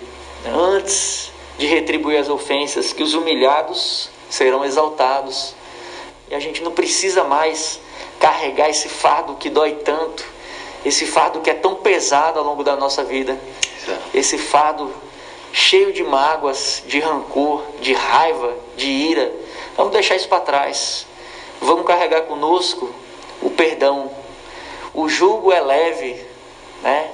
antes de retribuir as ofensas, que os humilhados serão exaltados. E a gente não precisa mais carregar esse fardo que dói tanto, esse fardo que é tão pesado ao longo da nossa vida, esse fardo cheio de mágoas, de rancor, de raiva, de ira. Vamos deixar isso para trás. Vamos carregar conosco o perdão. O jugo é leve, né?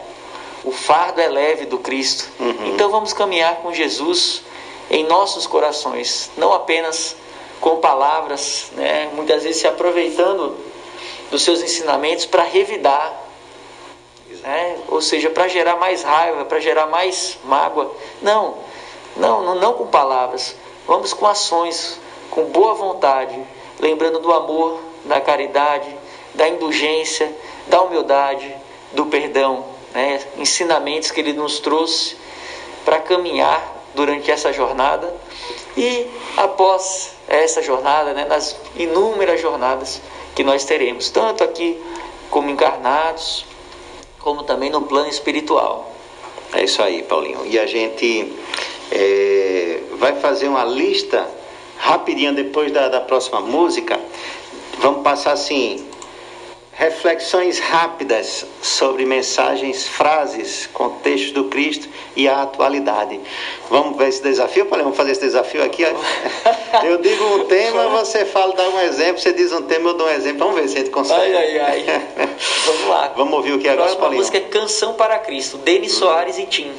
O fardo é leve do Cristo. Uhum. Então vamos caminhar com Jesus em nossos corações, não apenas com palavras, né? muitas vezes se aproveitando dos seus ensinamentos para revidar, né? ou seja, para gerar mais raiva, para gerar mais mágoa. Não, não, não, não com palavras, vamos com ações, com boa vontade, lembrando do amor, da caridade, da indulgência, da humildade, do perdão, né? ensinamentos que ele nos trouxe para caminhar durante essa jornada e após essa jornada, né? nas inúmeras jornadas que nós teremos, tanto aqui como encarnados, como também no plano espiritual. É isso aí, Paulinho. E a gente é, vai fazer uma lista rapidinho depois da, da próxima música. Vamos passar assim reflexões rápidas sobre mensagens, frases, contextos do Cristo e a atualidade. Vamos ver esse desafio, Paulinho? Vamos fazer esse desafio aqui. Eu digo um tema, você fala, dá um exemplo, você diz um tema, eu dou um exemplo. Vamos ver se a gente consegue. Ai, ai, ai. Vamos ouvir o que é. A música é Canção para Cristo, Denis Soares e Tim.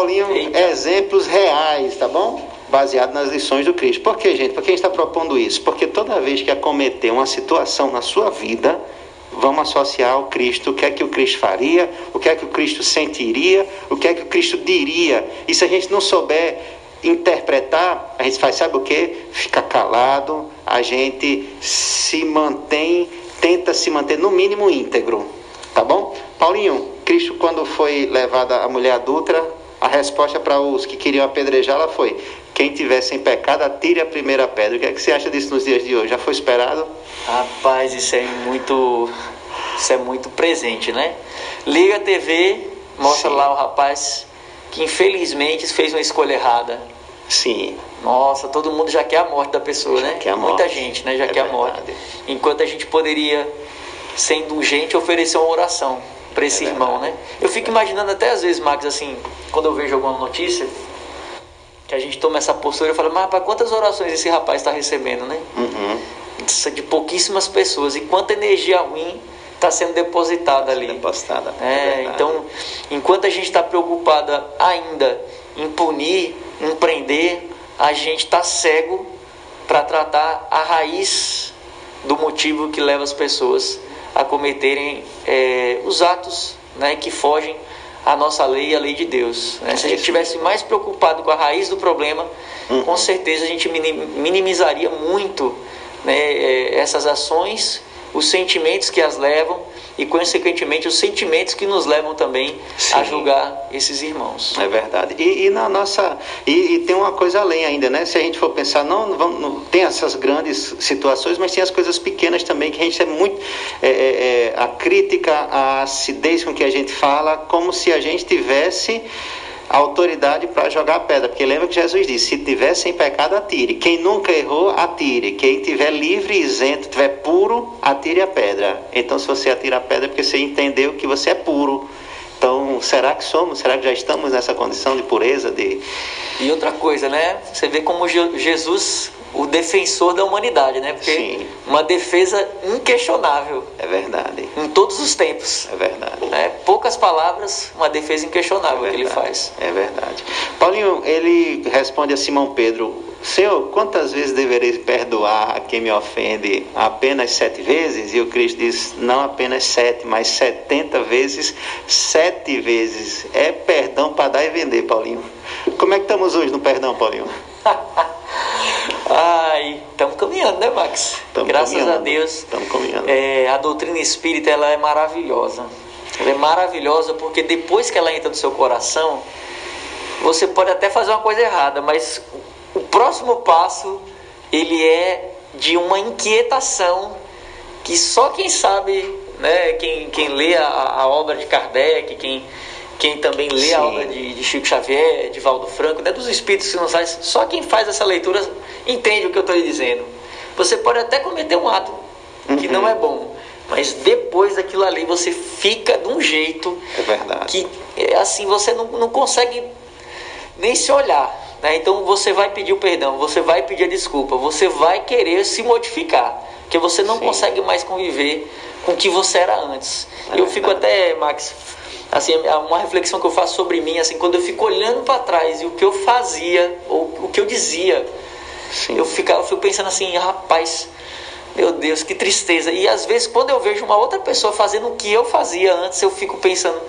Paulinho. Eita. Exemplos reais, tá bom? Baseado nas lições do Cristo. Por que, gente? Por que a gente está propondo isso? Porque toda vez que acometer uma situação na sua vida, vamos associar ao Cristo. O que é que o Cristo faria? O que é que o Cristo sentiria? O que é que o Cristo diria? E se a gente não souber interpretar, a gente faz, sabe o que? Fica calado, a gente se mantém, tenta se manter no mínimo íntegro. Tá bom? Paulinho, Cristo, quando foi levada a mulher adulta, a resposta para os que queriam apedrejá-la foi: quem tiver sem pecado, atire a primeira pedra. O que, é que você acha disso nos dias de hoje? Já foi esperado? Rapaz, isso é muito. Isso é muito presente, né? Liga a TV, mostra Sim. lá o rapaz que infelizmente fez uma escolha errada. Sim, Nossa, todo mundo já quer a morte da pessoa, Já né? quer a Muita morte. gente, né? Já É quer a morte. verdade. Enquanto a gente poderia, ser indulgente, oferecer uma oração para esse É irmão, né? Eu fico imaginando até às vezes, Max, assim, quando eu vejo alguma notícia, que a gente toma essa postura, eu falo, mas para quantas orações esse rapaz está recebendo, né? uhum. É de pouquíssimas pessoas. E quanta energia ruim está sendo depositada ali. depositada. É, verdade. então, enquanto a gente está preocupada ainda em punir, em prender, a gente está cego para tratar a raiz do motivo que leva as pessoas a cometerem é, os atos né, que fogem à nossa lei e à lei de Deus. né? Se a gente tivesse mais preocupado com a raiz do problema, com certeza a gente minim- minimizaria muito né, é, essas ações, os sentimentos que as levam e, consequentemente, os sentimentos que nos levam também a Sim. julgar esses irmãos. É verdade. E, e na nossa. E, e tem uma coisa além ainda, né? Se a gente for pensar, não, não vamos, não- tem essas grandes situações, mas tem as coisas pequenas também, que a gente é muito. é, é, é, a crítica, a acidez com que a gente fala, como se a gente tivesse a autoridade para jogar pedra. Porque lembra que Jesus disse: se tiver sem pecado, atire. Quem nunca errou, atire. Quem tiver livre isento, tiver puro, atire a pedra. Então, se você atira a pedra, é porque você entendeu que você é puro. Então, será que somos? Será que já estamos nessa condição de pureza? De... E outra coisa, né? Você vê como Je- Jesus, o defensor da humanidade, né? Porque Sim. uma defesa inquestionável É verdade. em todos os tempos. É verdade. Né? Poucas palavras, uma defesa inquestionável É que ele faz. É verdade. Paulinho, ele responde a Simão Pedro: Senhor, quantas vezes deverei perdoar a quem me ofende? Apenas sete vezes? E o Cristo diz: Não apenas sete, mas setenta vezes, sete vezes. É perdão para dar e vender, Paulinho. Como é que estamos hoje no perdão, Paulinho? Ai, estamos caminhando, né, Max? Tamo Graças caminhando. a Deus. Estamos caminhando. É, a doutrina espírita ela é maravilhosa. Ela é maravilhosa porque depois que ela entra no seu coração, você pode até fazer uma coisa errada, mas o próximo passo ele é de uma inquietação que só quem sabe, né, quem, quem lê a, a obra de Kardec, quem, quem também lê Sim. a obra de, de Chico Xavier, de Valdo Franco, né, dos espíritos que nos faz, só quem faz essa leitura entende o que eu estou lhe dizendo. Você pode até cometer um ato que não é bom, mas depois daquilo ali você fica de um jeito É verdade. que é, assim você não, não consegue nem se olhar. Né? Então você vai pedir o perdão, você vai pedir a desculpa, você vai querer se modificar, porque você não Sim. consegue mais conviver com o que você era antes. É eu fico verdade. até, Max, assim, uma reflexão que eu faço sobre mim, assim, quando eu fico olhando para trás e o que eu fazia, ou o que eu dizia, Sim. eu fico, eu fico pensando assim, rapaz, meu Deus, que tristeza. E às vezes, quando eu vejo uma outra pessoa fazendo o que eu fazia antes, eu fico pensando,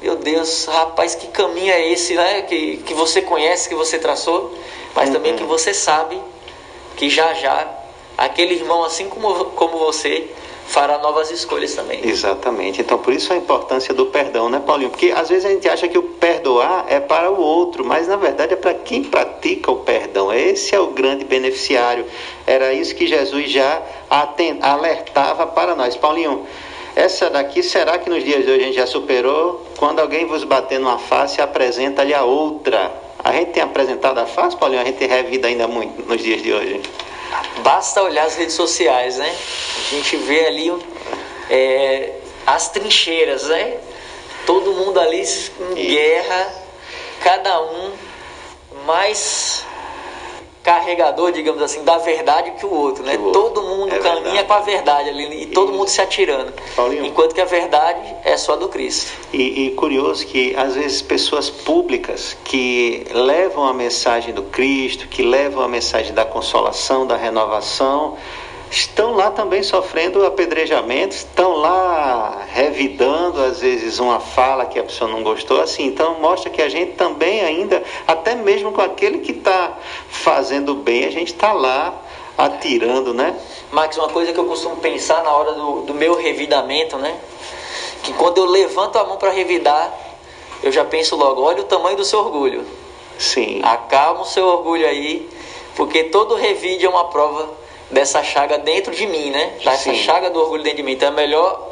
meu Deus, rapaz, que caminho é esse, né? Que, que você conhece, que você traçou, mas também Uhum. que você sabe que já já aquele irmão, assim como, como você, fará novas escolhas também. Exatamente. Então, por isso a importância do perdão, né, Paulinho? Porque às vezes a gente acha que o perdoar é para o outro, mas na verdade é para quem pratica o perdão. Esse é o grande beneficiário. Era isso que Jesus já alertava para nós. Paulinho, essa daqui, será que nos dias de hoje a gente já superou? Quando alguém vos bater numa face, apresenta-lhe a outra. A gente tem apresentado a face, Paulinho? A gente revida ainda muito nos dias de hoje. Basta olhar as redes sociais, né? A gente vê ali é, as trincheiras, né? Todo mundo ali em guerra, cada um mais carregador, digamos assim, da verdade que o outro, né? O outro. Todo mundo é caminha verdade. com a verdade ali e Isso. todo mundo se atirando. Paulinho. Enquanto que a verdade é só do Cristo. E, e, curioso que às vezes pessoas públicas que levam a mensagem do Cristo, que levam a mensagem da consolação, da renovação, estão lá também sofrendo apedrejamentos, estão lá revidando às vezes uma fala que a pessoa não gostou, assim, então mostra que a gente também ainda, até mesmo com aquele que está fazendo bem, a gente está lá atirando, né? Max, uma coisa que eu costumo pensar na hora do, do meu revidamento, né? Que quando eu levanto a mão para revidar, eu já penso logo, olha o tamanho do seu orgulho. Sim. Acalma o seu orgulho aí, porque todo revide é uma prova dessa chaga dentro de mim, né? Dessa Sim. chaga do orgulho dentro de mim. Então é melhor.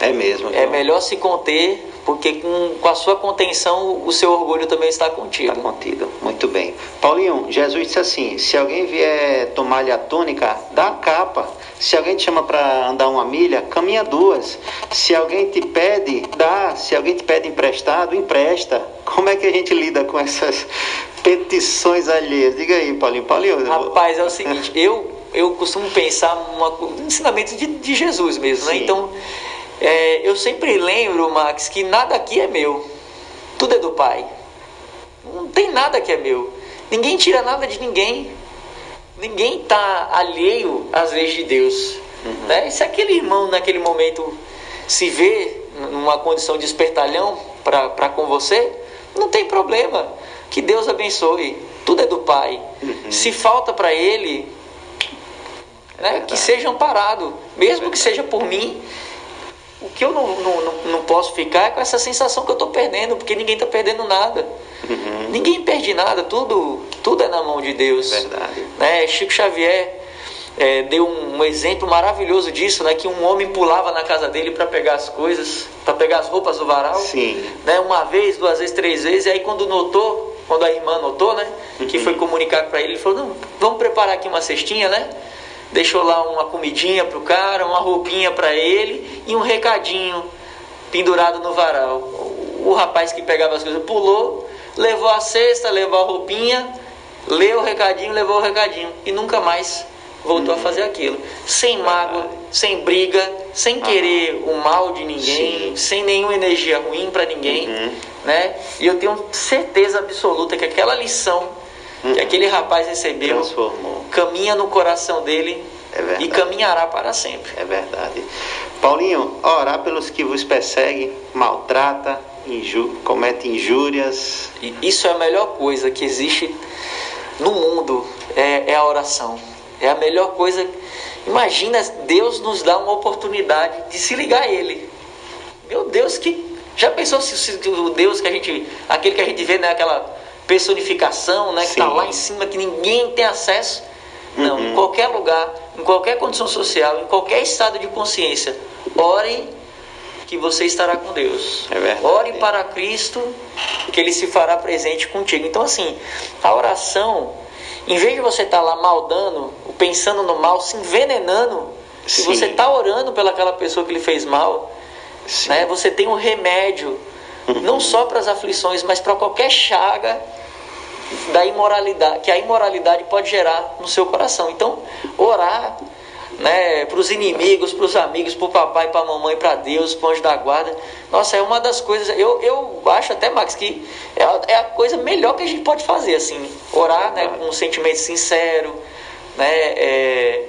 É mesmo. É melhor se conter, porque com, com a sua contenção o seu orgulho também está contido. Está contido. Muito bem. Paulinho, Jesus disse assim: se alguém vier tomar-lhe a túnica, dá a capa. Se alguém te chama para andar uma milha, caminha duas. Se alguém te pede, dá. Se alguém te pede emprestado, empresta. Como é que a gente lida com essas petições alheias? Diga aí, Paulinho. Paulinho. Rapaz, é o seguinte, eu eu costumo pensar no ensinamento de, de Jesus mesmo, né? Então, é, eu sempre lembro, Max, que nada aqui é meu. Tudo é do Pai. Não tem nada que é meu. Ninguém tira nada de ninguém. Ninguém está alheio às leis de Deus. Uhum. Né? E se aquele irmão naquele momento se vê numa condição de espertalhão para com você, não tem problema. Que Deus abençoe. Tudo é do Pai. Uhum. Se falta para ele, né? que seja amparado, mesmo que seja por mim. O que eu não, não, não posso ficar é com essa sensação que eu estou perdendo, porque ninguém está perdendo nada. Uhum. Ninguém perde nada, tudo, tudo é na mão de Deus. Verdade. Né? Chico Xavier é, deu um, um, exemplo maravilhoso disso, né? Que um homem pulava na casa dele para pegar as coisas, para pegar as roupas do varal. Sim. Né? Uma vez, duas vezes, três vezes, e aí quando notou, quando a irmã notou, né? Uhum. Que foi comunicar para ele, ele falou, não, vamos preparar aqui uma cestinha, né? Deixou lá uma comidinha para o cara, uma roupinha para ele e um recadinho pendurado no varal. O rapaz que pegava as coisas pulou, levou a cesta, levou a roupinha, leu o recadinho, levou o recadinho e nunca mais voltou a fazer aquilo. Sem mágoa, sem briga, sem querer o mal de ninguém, Sim. sem nenhuma energia ruim para ninguém, uhum. né? E eu tenho certeza absoluta que aquela lição que uhum. aquele rapaz recebeu Transformou. caminha no coração dele é e caminhará para sempre. É verdade. Paulinho, orar pelos que vos perseguem, maltrata, inju comete injúrias. E isso é a melhor coisa que existe no mundo, é, é a oração. É a melhor coisa. Imagina, Deus nos dá uma oportunidade de se ligar a Ele. Meu Deus, que já pensou se, se o Deus que a gente, aquele que a gente vê naquela né, personificação, né, que está lá em cima, que ninguém tem acesso. Não, uhum. em qualquer lugar, em qualquer condição social, em qualquer estado de consciência, ore que você estará com Deus. É verdade. Ore para Cristo, que Ele se fará presente contigo. Então, assim, a oração, em vez de você estar tá lá maldando, pensando no mal, se envenenando, se você está orando pelaquela pessoa que lhe fez mal, né, você tem um remédio, uhum. não só para as aflições, mas para qualquer chaga da imoralidade, que a imoralidade pode gerar no seu coração. Então, orar né, para os inimigos, para os amigos, para o papai, para a mamãe, para Deus, para o anjo da guarda. Nossa, é uma das coisas. Eu, eu acho até, Max, que é a, é a coisa melhor que a gente pode fazer, assim, orar né, com um sentimento sincero, né, é,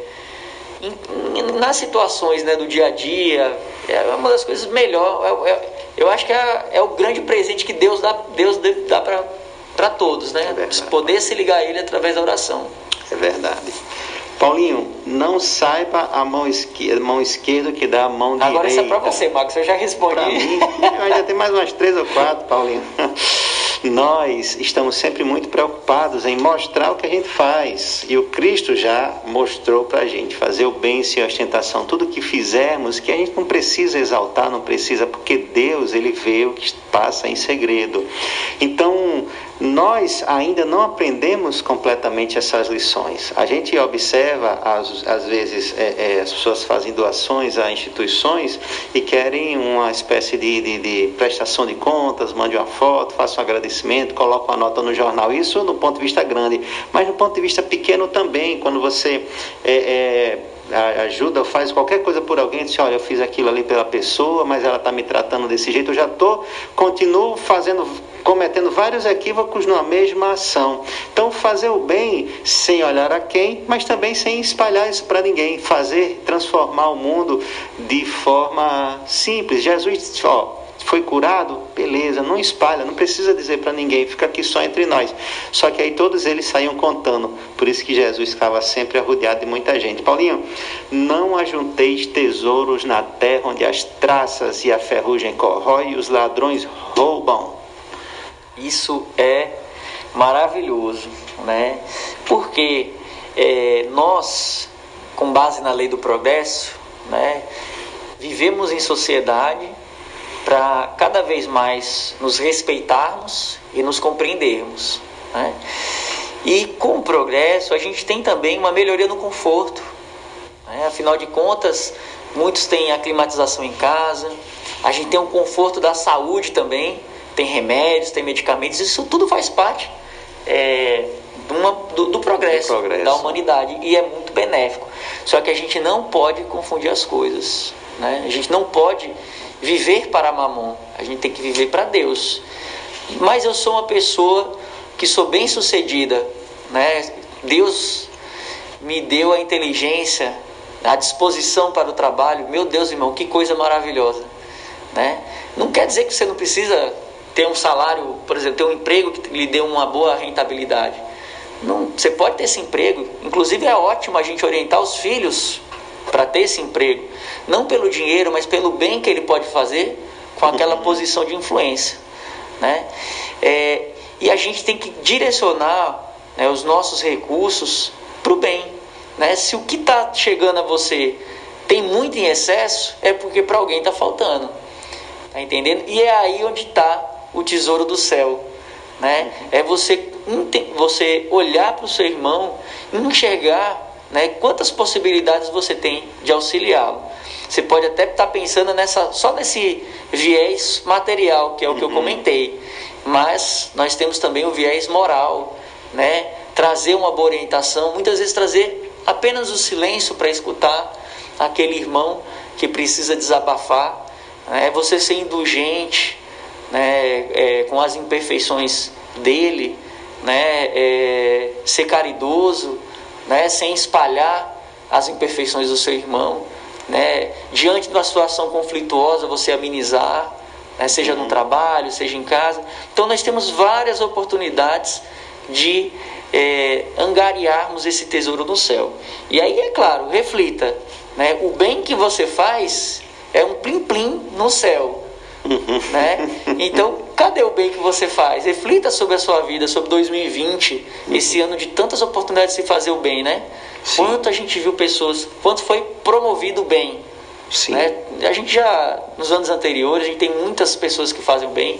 em, nas situações né, do dia a dia, é uma das coisas melhores. É, é, eu acho que é, é o grande presente que Deus dá, Deus dá para para todos, né? É poder se ligar a Ele através da oração. É verdade. Paulinho, não saiba a mão esquerda, mão esquerda que dá a mão Agora direita. isso é pra você, Marcos, eu já respondi. Pra mim, ainda tem mais umas três ou quatro, Paulinho. Nós estamos sempre muito preocupados em mostrar o que a gente faz. E o Cristo já mostrou para a gente fazer o bem sem ostentação. Tudo que fizermos, que a gente não precisa exaltar, não precisa, porque Deus, Ele vê o que passa em segredo. Então, nós ainda não aprendemos completamente essas lições. A gente observa, às, às vezes, é, é, as pessoas fazem doações a instituições e querem uma espécie de, de, de prestação de contas, mande uma foto, faça um agradecimento, coloque uma nota no jornal. Isso no ponto de vista grande, mas no ponto de vista pequeno também, quando você é, é, ajuda, faz qualquer coisa por alguém, diz, olha, eu fiz aquilo ali pela pessoa, mas ela está me tratando desse jeito, eu já estou, continuo fazendo, cometendo vários equívocos numa mesma ação. Então, fazer o bem sem olhar a quem, mas também sem espalhar isso para ninguém, fazer, transformar o mundo de forma simples. Jesus ó, foi curado? Beleza, não espalha, não precisa dizer para ninguém, fica aqui só entre nós. Só que aí todos eles saíam contando, por isso que Jesus ficava sempre arrodeado de muita gente. Paulinho, não ajunteis tesouros na terra onde as traças e a ferrugem corrói e os ladrões roubam. Isso é maravilhoso, né? Porque é, nós, com base na lei do progresso, né, vivemos em sociedade para cada vez mais nos respeitarmos e nos compreendermos. Né? E com o progresso, a gente tem também uma melhoria no conforto. Né? Afinal de contas, muitos têm a climatização em casa, a gente tem um conforto da saúde também, tem remédios, tem medicamentos, isso tudo faz parte é, uma, do, do, progresso, do progresso da humanidade e é muito benéfico. Só que a gente não pode confundir as coisas. Né? A gente não pode viver para Mamon, a gente tem que viver para Deus. Mas eu sou uma pessoa que sou bem sucedida, né? Deus me deu a inteligência, a disposição para o trabalho. Meu Deus, irmão, que coisa maravilhosa, né? Não quer dizer que você não precisa ter um salário, por exemplo, ter um emprego que lhe dê uma boa rentabilidade. Não, você pode ter esse emprego. Inclusive é ótimo a gente orientar os filhos para ter esse emprego, não pelo dinheiro, mas pelo bem que ele pode fazer com aquela uhum. posição de influência, né? É, e a gente tem que direcionar né, os nossos recursos para o bem, né? Se o que está chegando a você tem muito em excesso, é porque para alguém está faltando, tá entendendo? E é aí onde está o tesouro do céu, né? É você você olhar para o seu irmão e enxergar né? Quantas possibilidades você tem de auxiliá-lo? Você pode até estar tá pensando nessa, só nesse viés material, que é o que uhum. eu comentei, mas nós temos também o viés moral, né? trazer uma boa orientação, muitas vezes trazer apenas o silêncio para escutar aquele irmão que precisa desabafar, né? você ser indulgente né? É, com as imperfeições dele, né? É, ser caridoso né, sem espalhar as imperfeições do seu irmão, né, diante de uma situação conflituosa, você amenizar, né, seja no trabalho, seja em casa. Então, nós temos várias oportunidades de é, angariarmos esse tesouro no céu. E aí, é claro, reflita: né, o bem que você faz é um plim-plim no céu. né? Então, cadê o bem que você faz? Reflita sobre a sua vida, sobre 2020, esse ano de tantas oportunidades de se fazer o bem, né? Sim. Quanto a gente viu pessoas, quanto foi promovido o bem. Sim. Né? A gente já, nos anos anteriores, a gente tem muitas pessoas que fazem o bem,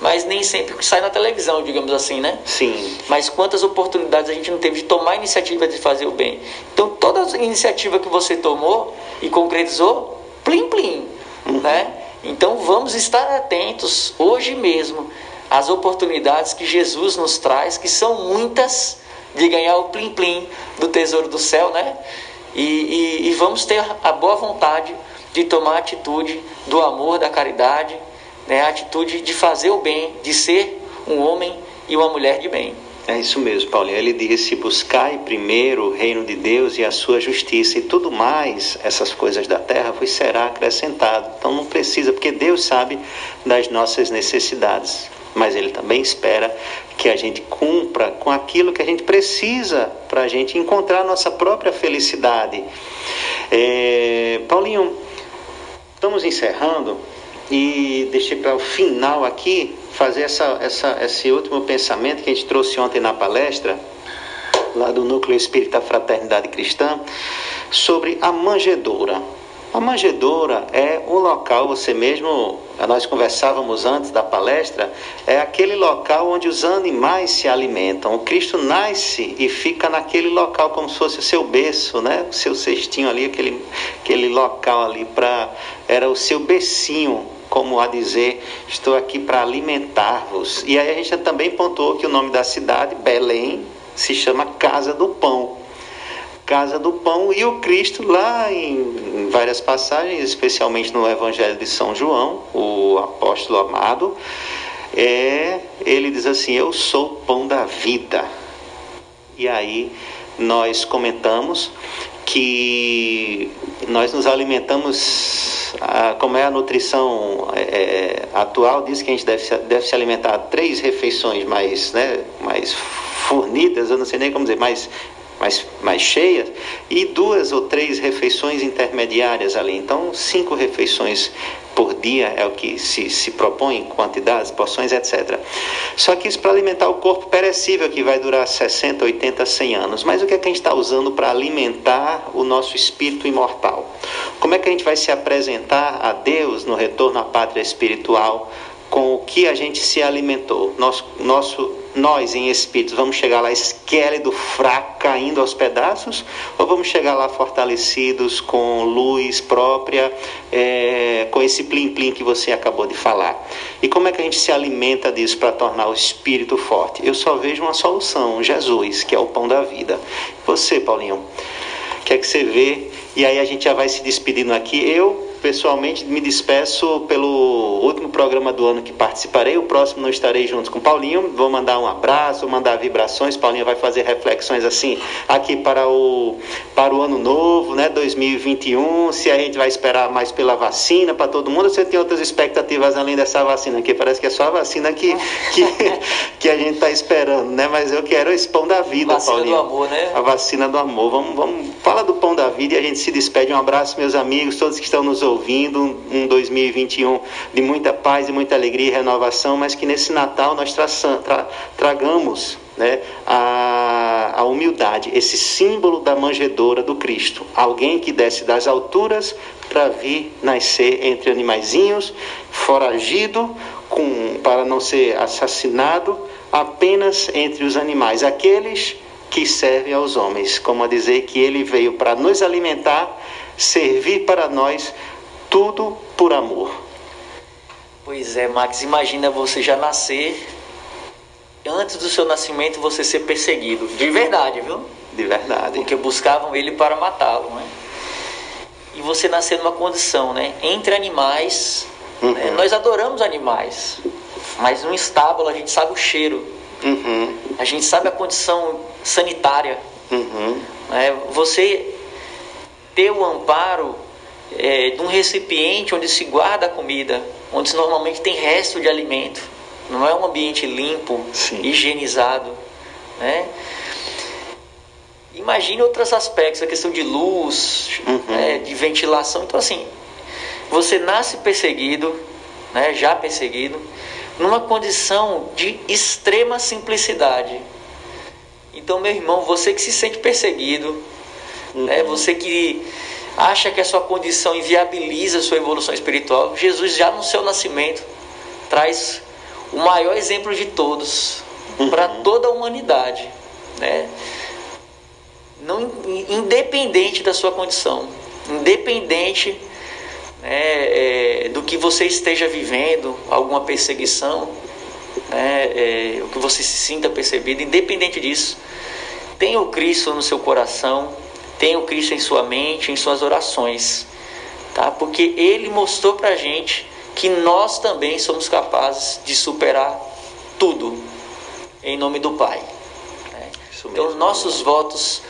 mas nem sempre sai na televisão, digamos assim, né? Sim. Mas quantas oportunidades a gente não teve de tomar iniciativa de fazer o bem. Então, toda iniciativa que você tomou e concretizou, plim plim, uhum. né? Então vamos estar atentos hoje mesmo às oportunidades que Jesus nos traz, que são muitas, de ganhar o plim-plim do tesouro do céu, né? E, e, e, vamos ter a boa vontade de tomar a atitude do amor, da caridade, né? a atitude de fazer o bem, de ser um homem e uma mulher de bem. É isso mesmo, Paulinho. Ele disse: buscai primeiro o reino de Deus e a sua justiça, e tudo mais, essas coisas da terra, vos será acrescentado. Então não precisa, porque Deus sabe das nossas necessidades. mas Ele também espera que a gente cumpra com aquilo que a gente precisa para a gente encontrar a nossa própria felicidade. É, Paulinho, estamos encerrando e deixei para o final aqui fazer essa, essa, esse último pensamento que a gente trouxe ontem na palestra, lá do Núcleo Espírita Fraternidade Cristã, sobre a manjedoura. A manjedoura é um local, você mesmo, nós conversávamos antes da palestra, é aquele local onde os animais se alimentam. O Cristo nasce e fica naquele local como se fosse o seu berço, né? O seu cestinho ali, aquele, aquele local ali para era o seu becinho, como a dizer, estou aqui para alimentar-vos. E aí a gente também pontuou que o nome da cidade, Belém, se chama Casa do Pão casa do pão e o Cristo lá em, várias passagens, especialmente no Evangelho de São João, o apóstolo amado, é, ele diz assim: Eu sou o pão da vida. E aí nós comentamos que nós nos alimentamos, como é a nutrição é, atual, diz que a gente deve se, deve se alimentar três refeições mais, né, mais fornidas, eu não sei nem como dizer, mais mais, mais cheias, e duas ou três refeições intermediárias ali. Então, cinco refeições por dia é o que se, se propõe, quantidades, porções, etc. Só que isso para alimentar o corpo perecível, que vai durar 60, 80, 100 anos. Mas o que é que a gente está usando para alimentar o nosso espírito imortal? Como é que a gente vai se apresentar a Deus no retorno à pátria espiritual com o que a gente se alimentou? Nosso, nosso nós em espíritos vamos chegar lá esquélido, fraco, caindo aos pedaços, ou vamos chegar lá fortalecidos com luz própria, é, com esse plim-plim que você acabou de falar? E como é que a gente se alimenta disso para tornar o espírito forte? Eu só vejo uma solução, Jesus, que é o pão da vida. Você, Paulinho, o que é que você vê? E aí a gente já vai se despedindo aqui. Eu pessoalmente me despeço pelo último programa do ano que participarei. O próximo não estarei junto com Paulinho. Vou mandar um abraço, mandar vibrações. Paulinho vai fazer reflexões assim aqui para o para o ano novo, né, 2021. Se a gente vai esperar mais pela vacina para todo mundo, você tem outras expectativas além dessa vacina aqui? Parece que é só a vacina que que, que a gente está esperando, né? Mas eu quero esse pão da vida, vacina Paulinho. do amor, né? A vacina do amor. Vamos, vamos fala do pão da vida e a gente se despede. Um abraço, meus amigos, todos que estão nos ouvindo ouvindo um 2021 de muita paz e muita alegria e renovação, mas que nesse Natal nós tra tra tragamos né, a, a humildade, esse símbolo da manjedoura do Cristo. Alguém que desce das alturas para vir nascer entre animaizinhos, foragido com, para não ser assassinado, apenas entre os animais, aqueles que servem aos homens, como a dizer que ele veio para nos alimentar, servir para nós tudo por amor. Pois é, Max, imagina você já nascer, antes do seu nascimento você ser perseguido. De verdade, viu? De verdade. Porque buscavam ele para matá-lo, né? E você nascer numa condição, né? Entre animais. Uhum. Né? Nós adoramos animais. Mas no estábulo a gente sabe o cheiro. Uhum. A gente sabe a condição sanitária. Uhum. Né? Você ter o amparo é, de um recipiente onde se guarda a comida, onde normalmente tem resto de alimento. Não é um ambiente limpo, Sim. higienizado. Né? Imagine outros aspectos, a questão de luz, uhum. né, de ventilação. Então, assim, você nasce perseguido, né, já perseguido, numa condição de extrema simplicidade. Então, meu irmão, você que se sente perseguido, uhum. né, você que acha que a sua condição inviabiliza a sua evolução espiritual, Jesus já no seu nascimento traz o maior exemplo de todos uhum. para toda a humanidade, né? Não independente da sua condição, independente né, é, do que você esteja vivendo, alguma perseguição, né, é, o que você se sinta percebido, independente disso, tenha o Cristo no seu coração, Tenha o Cristo em sua mente, em suas orações, tá? Porque Ele mostrou para gente que nós também somos capazes de superar tudo em nome do Pai. Né? Então, os nossos votos,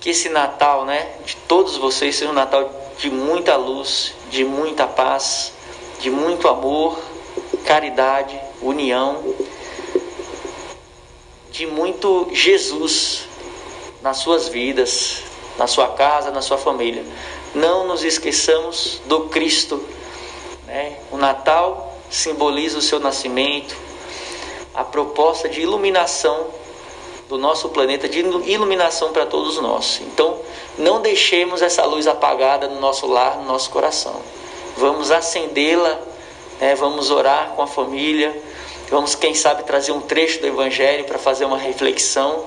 que esse Natal, né, de todos vocês, seja um Natal de muita luz, de muita paz, de muito amor, caridade, união, de muito Jesus nas suas vidas, na sua casa, na sua família. Não nos esqueçamos do Cristo. Né? O Natal simboliza o seu nascimento, a proposta de iluminação do nosso planeta, de iluminação para todos nós. Então, não deixemos essa luz apagada no nosso lar, no nosso coração. Vamos acendê-la, né? vamos orar com a família, vamos, quem sabe, trazer um trecho do Evangelho para fazer uma reflexão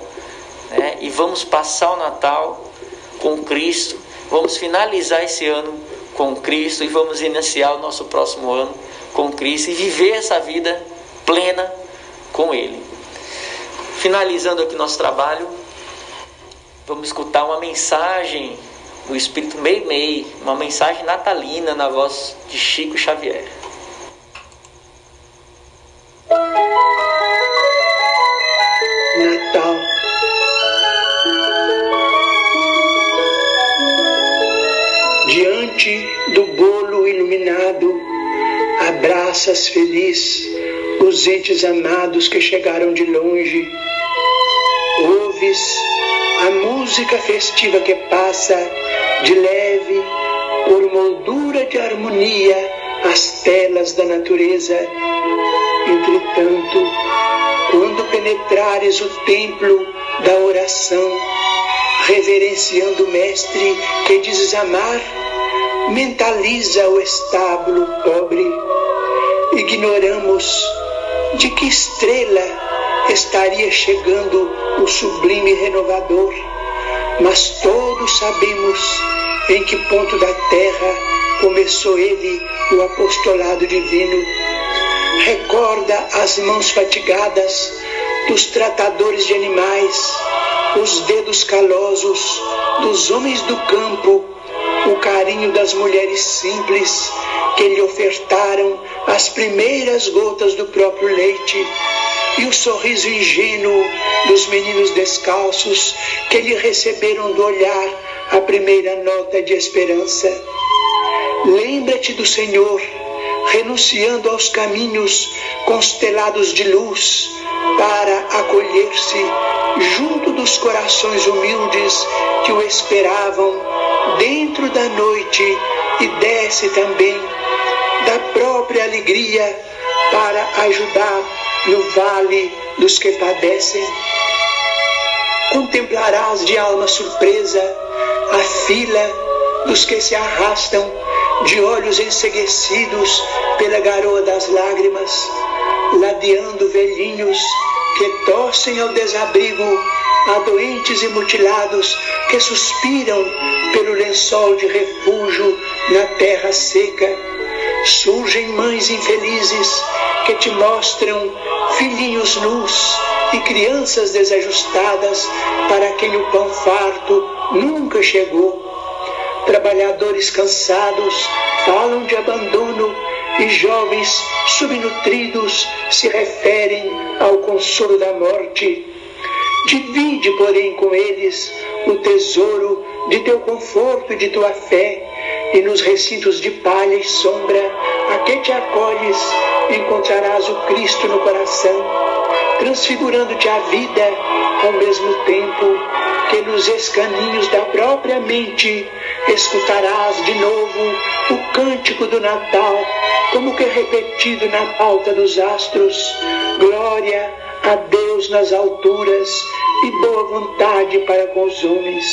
né? e vamos passar o Natal com Cristo, vamos finalizar esse ano com Cristo e vamos iniciar o nosso próximo ano com Cristo e viver essa vida plena com Ele. Finalizando aqui nosso trabalho, vamos escutar uma mensagem do Espírito Meimei, uma mensagem natalina na voz de Chico Xavier. Do bolo iluminado, abraças feliz os entes amados que chegaram de longe. Ouves a música festiva que passa de leve por moldura de harmonia as telas da natureza. Entretanto, quando penetrares o templo da oração, reverenciando o Mestre que dizes amar, mentaliza o estábulo pobre. Ignoramos de que estrela estaria chegando o sublime renovador, mas todos sabemos em que ponto da terra começou ele o apostolado divino. Recorda as mãos fatigadas dos tratadores de animais, os dedos calosos dos homens do campo, carinho das mulheres simples que lhe ofertaram as primeiras gotas do próprio leite e o sorriso ingênuo dos meninos descalços que lhe receberam do olhar a primeira nota de esperança. Lembra-te do Senhor, renunciando aos caminhos constelados de luz, para acolher-se junto dos corações humildes que o esperavam dentro da noite e desce também da própria alegria para ajudar no vale dos que padecem. Contemplarás de alma surpresa a fila dos que se arrastam de olhos enseguecidos pela garoa das lágrimas, ladeando velhinhos que tossem ao desabrigo, a doentes e mutilados que suspiram pelo lençol de refúgio na terra seca. Surgem mães infelizes que te mostram filhinhos nus e crianças desajustadas para quem o pão farto nunca chegou. Trabalhadores cansados falam de abandono e jovens subnutridos se referem ao consolo da morte. Divide, porém, com eles o tesouro de teu conforto e de tua fé, e nos recintos de palha e sombra a que te acolhes, encontrarás o Cristo no coração, transfigurando-te a vida ao mesmo tempo que nos escaninhos da própria mente escutarás de novo o cântico do Natal, como que repetido na pauta dos astros. Glória a Deus nas alturas e boa vontade para com os homens.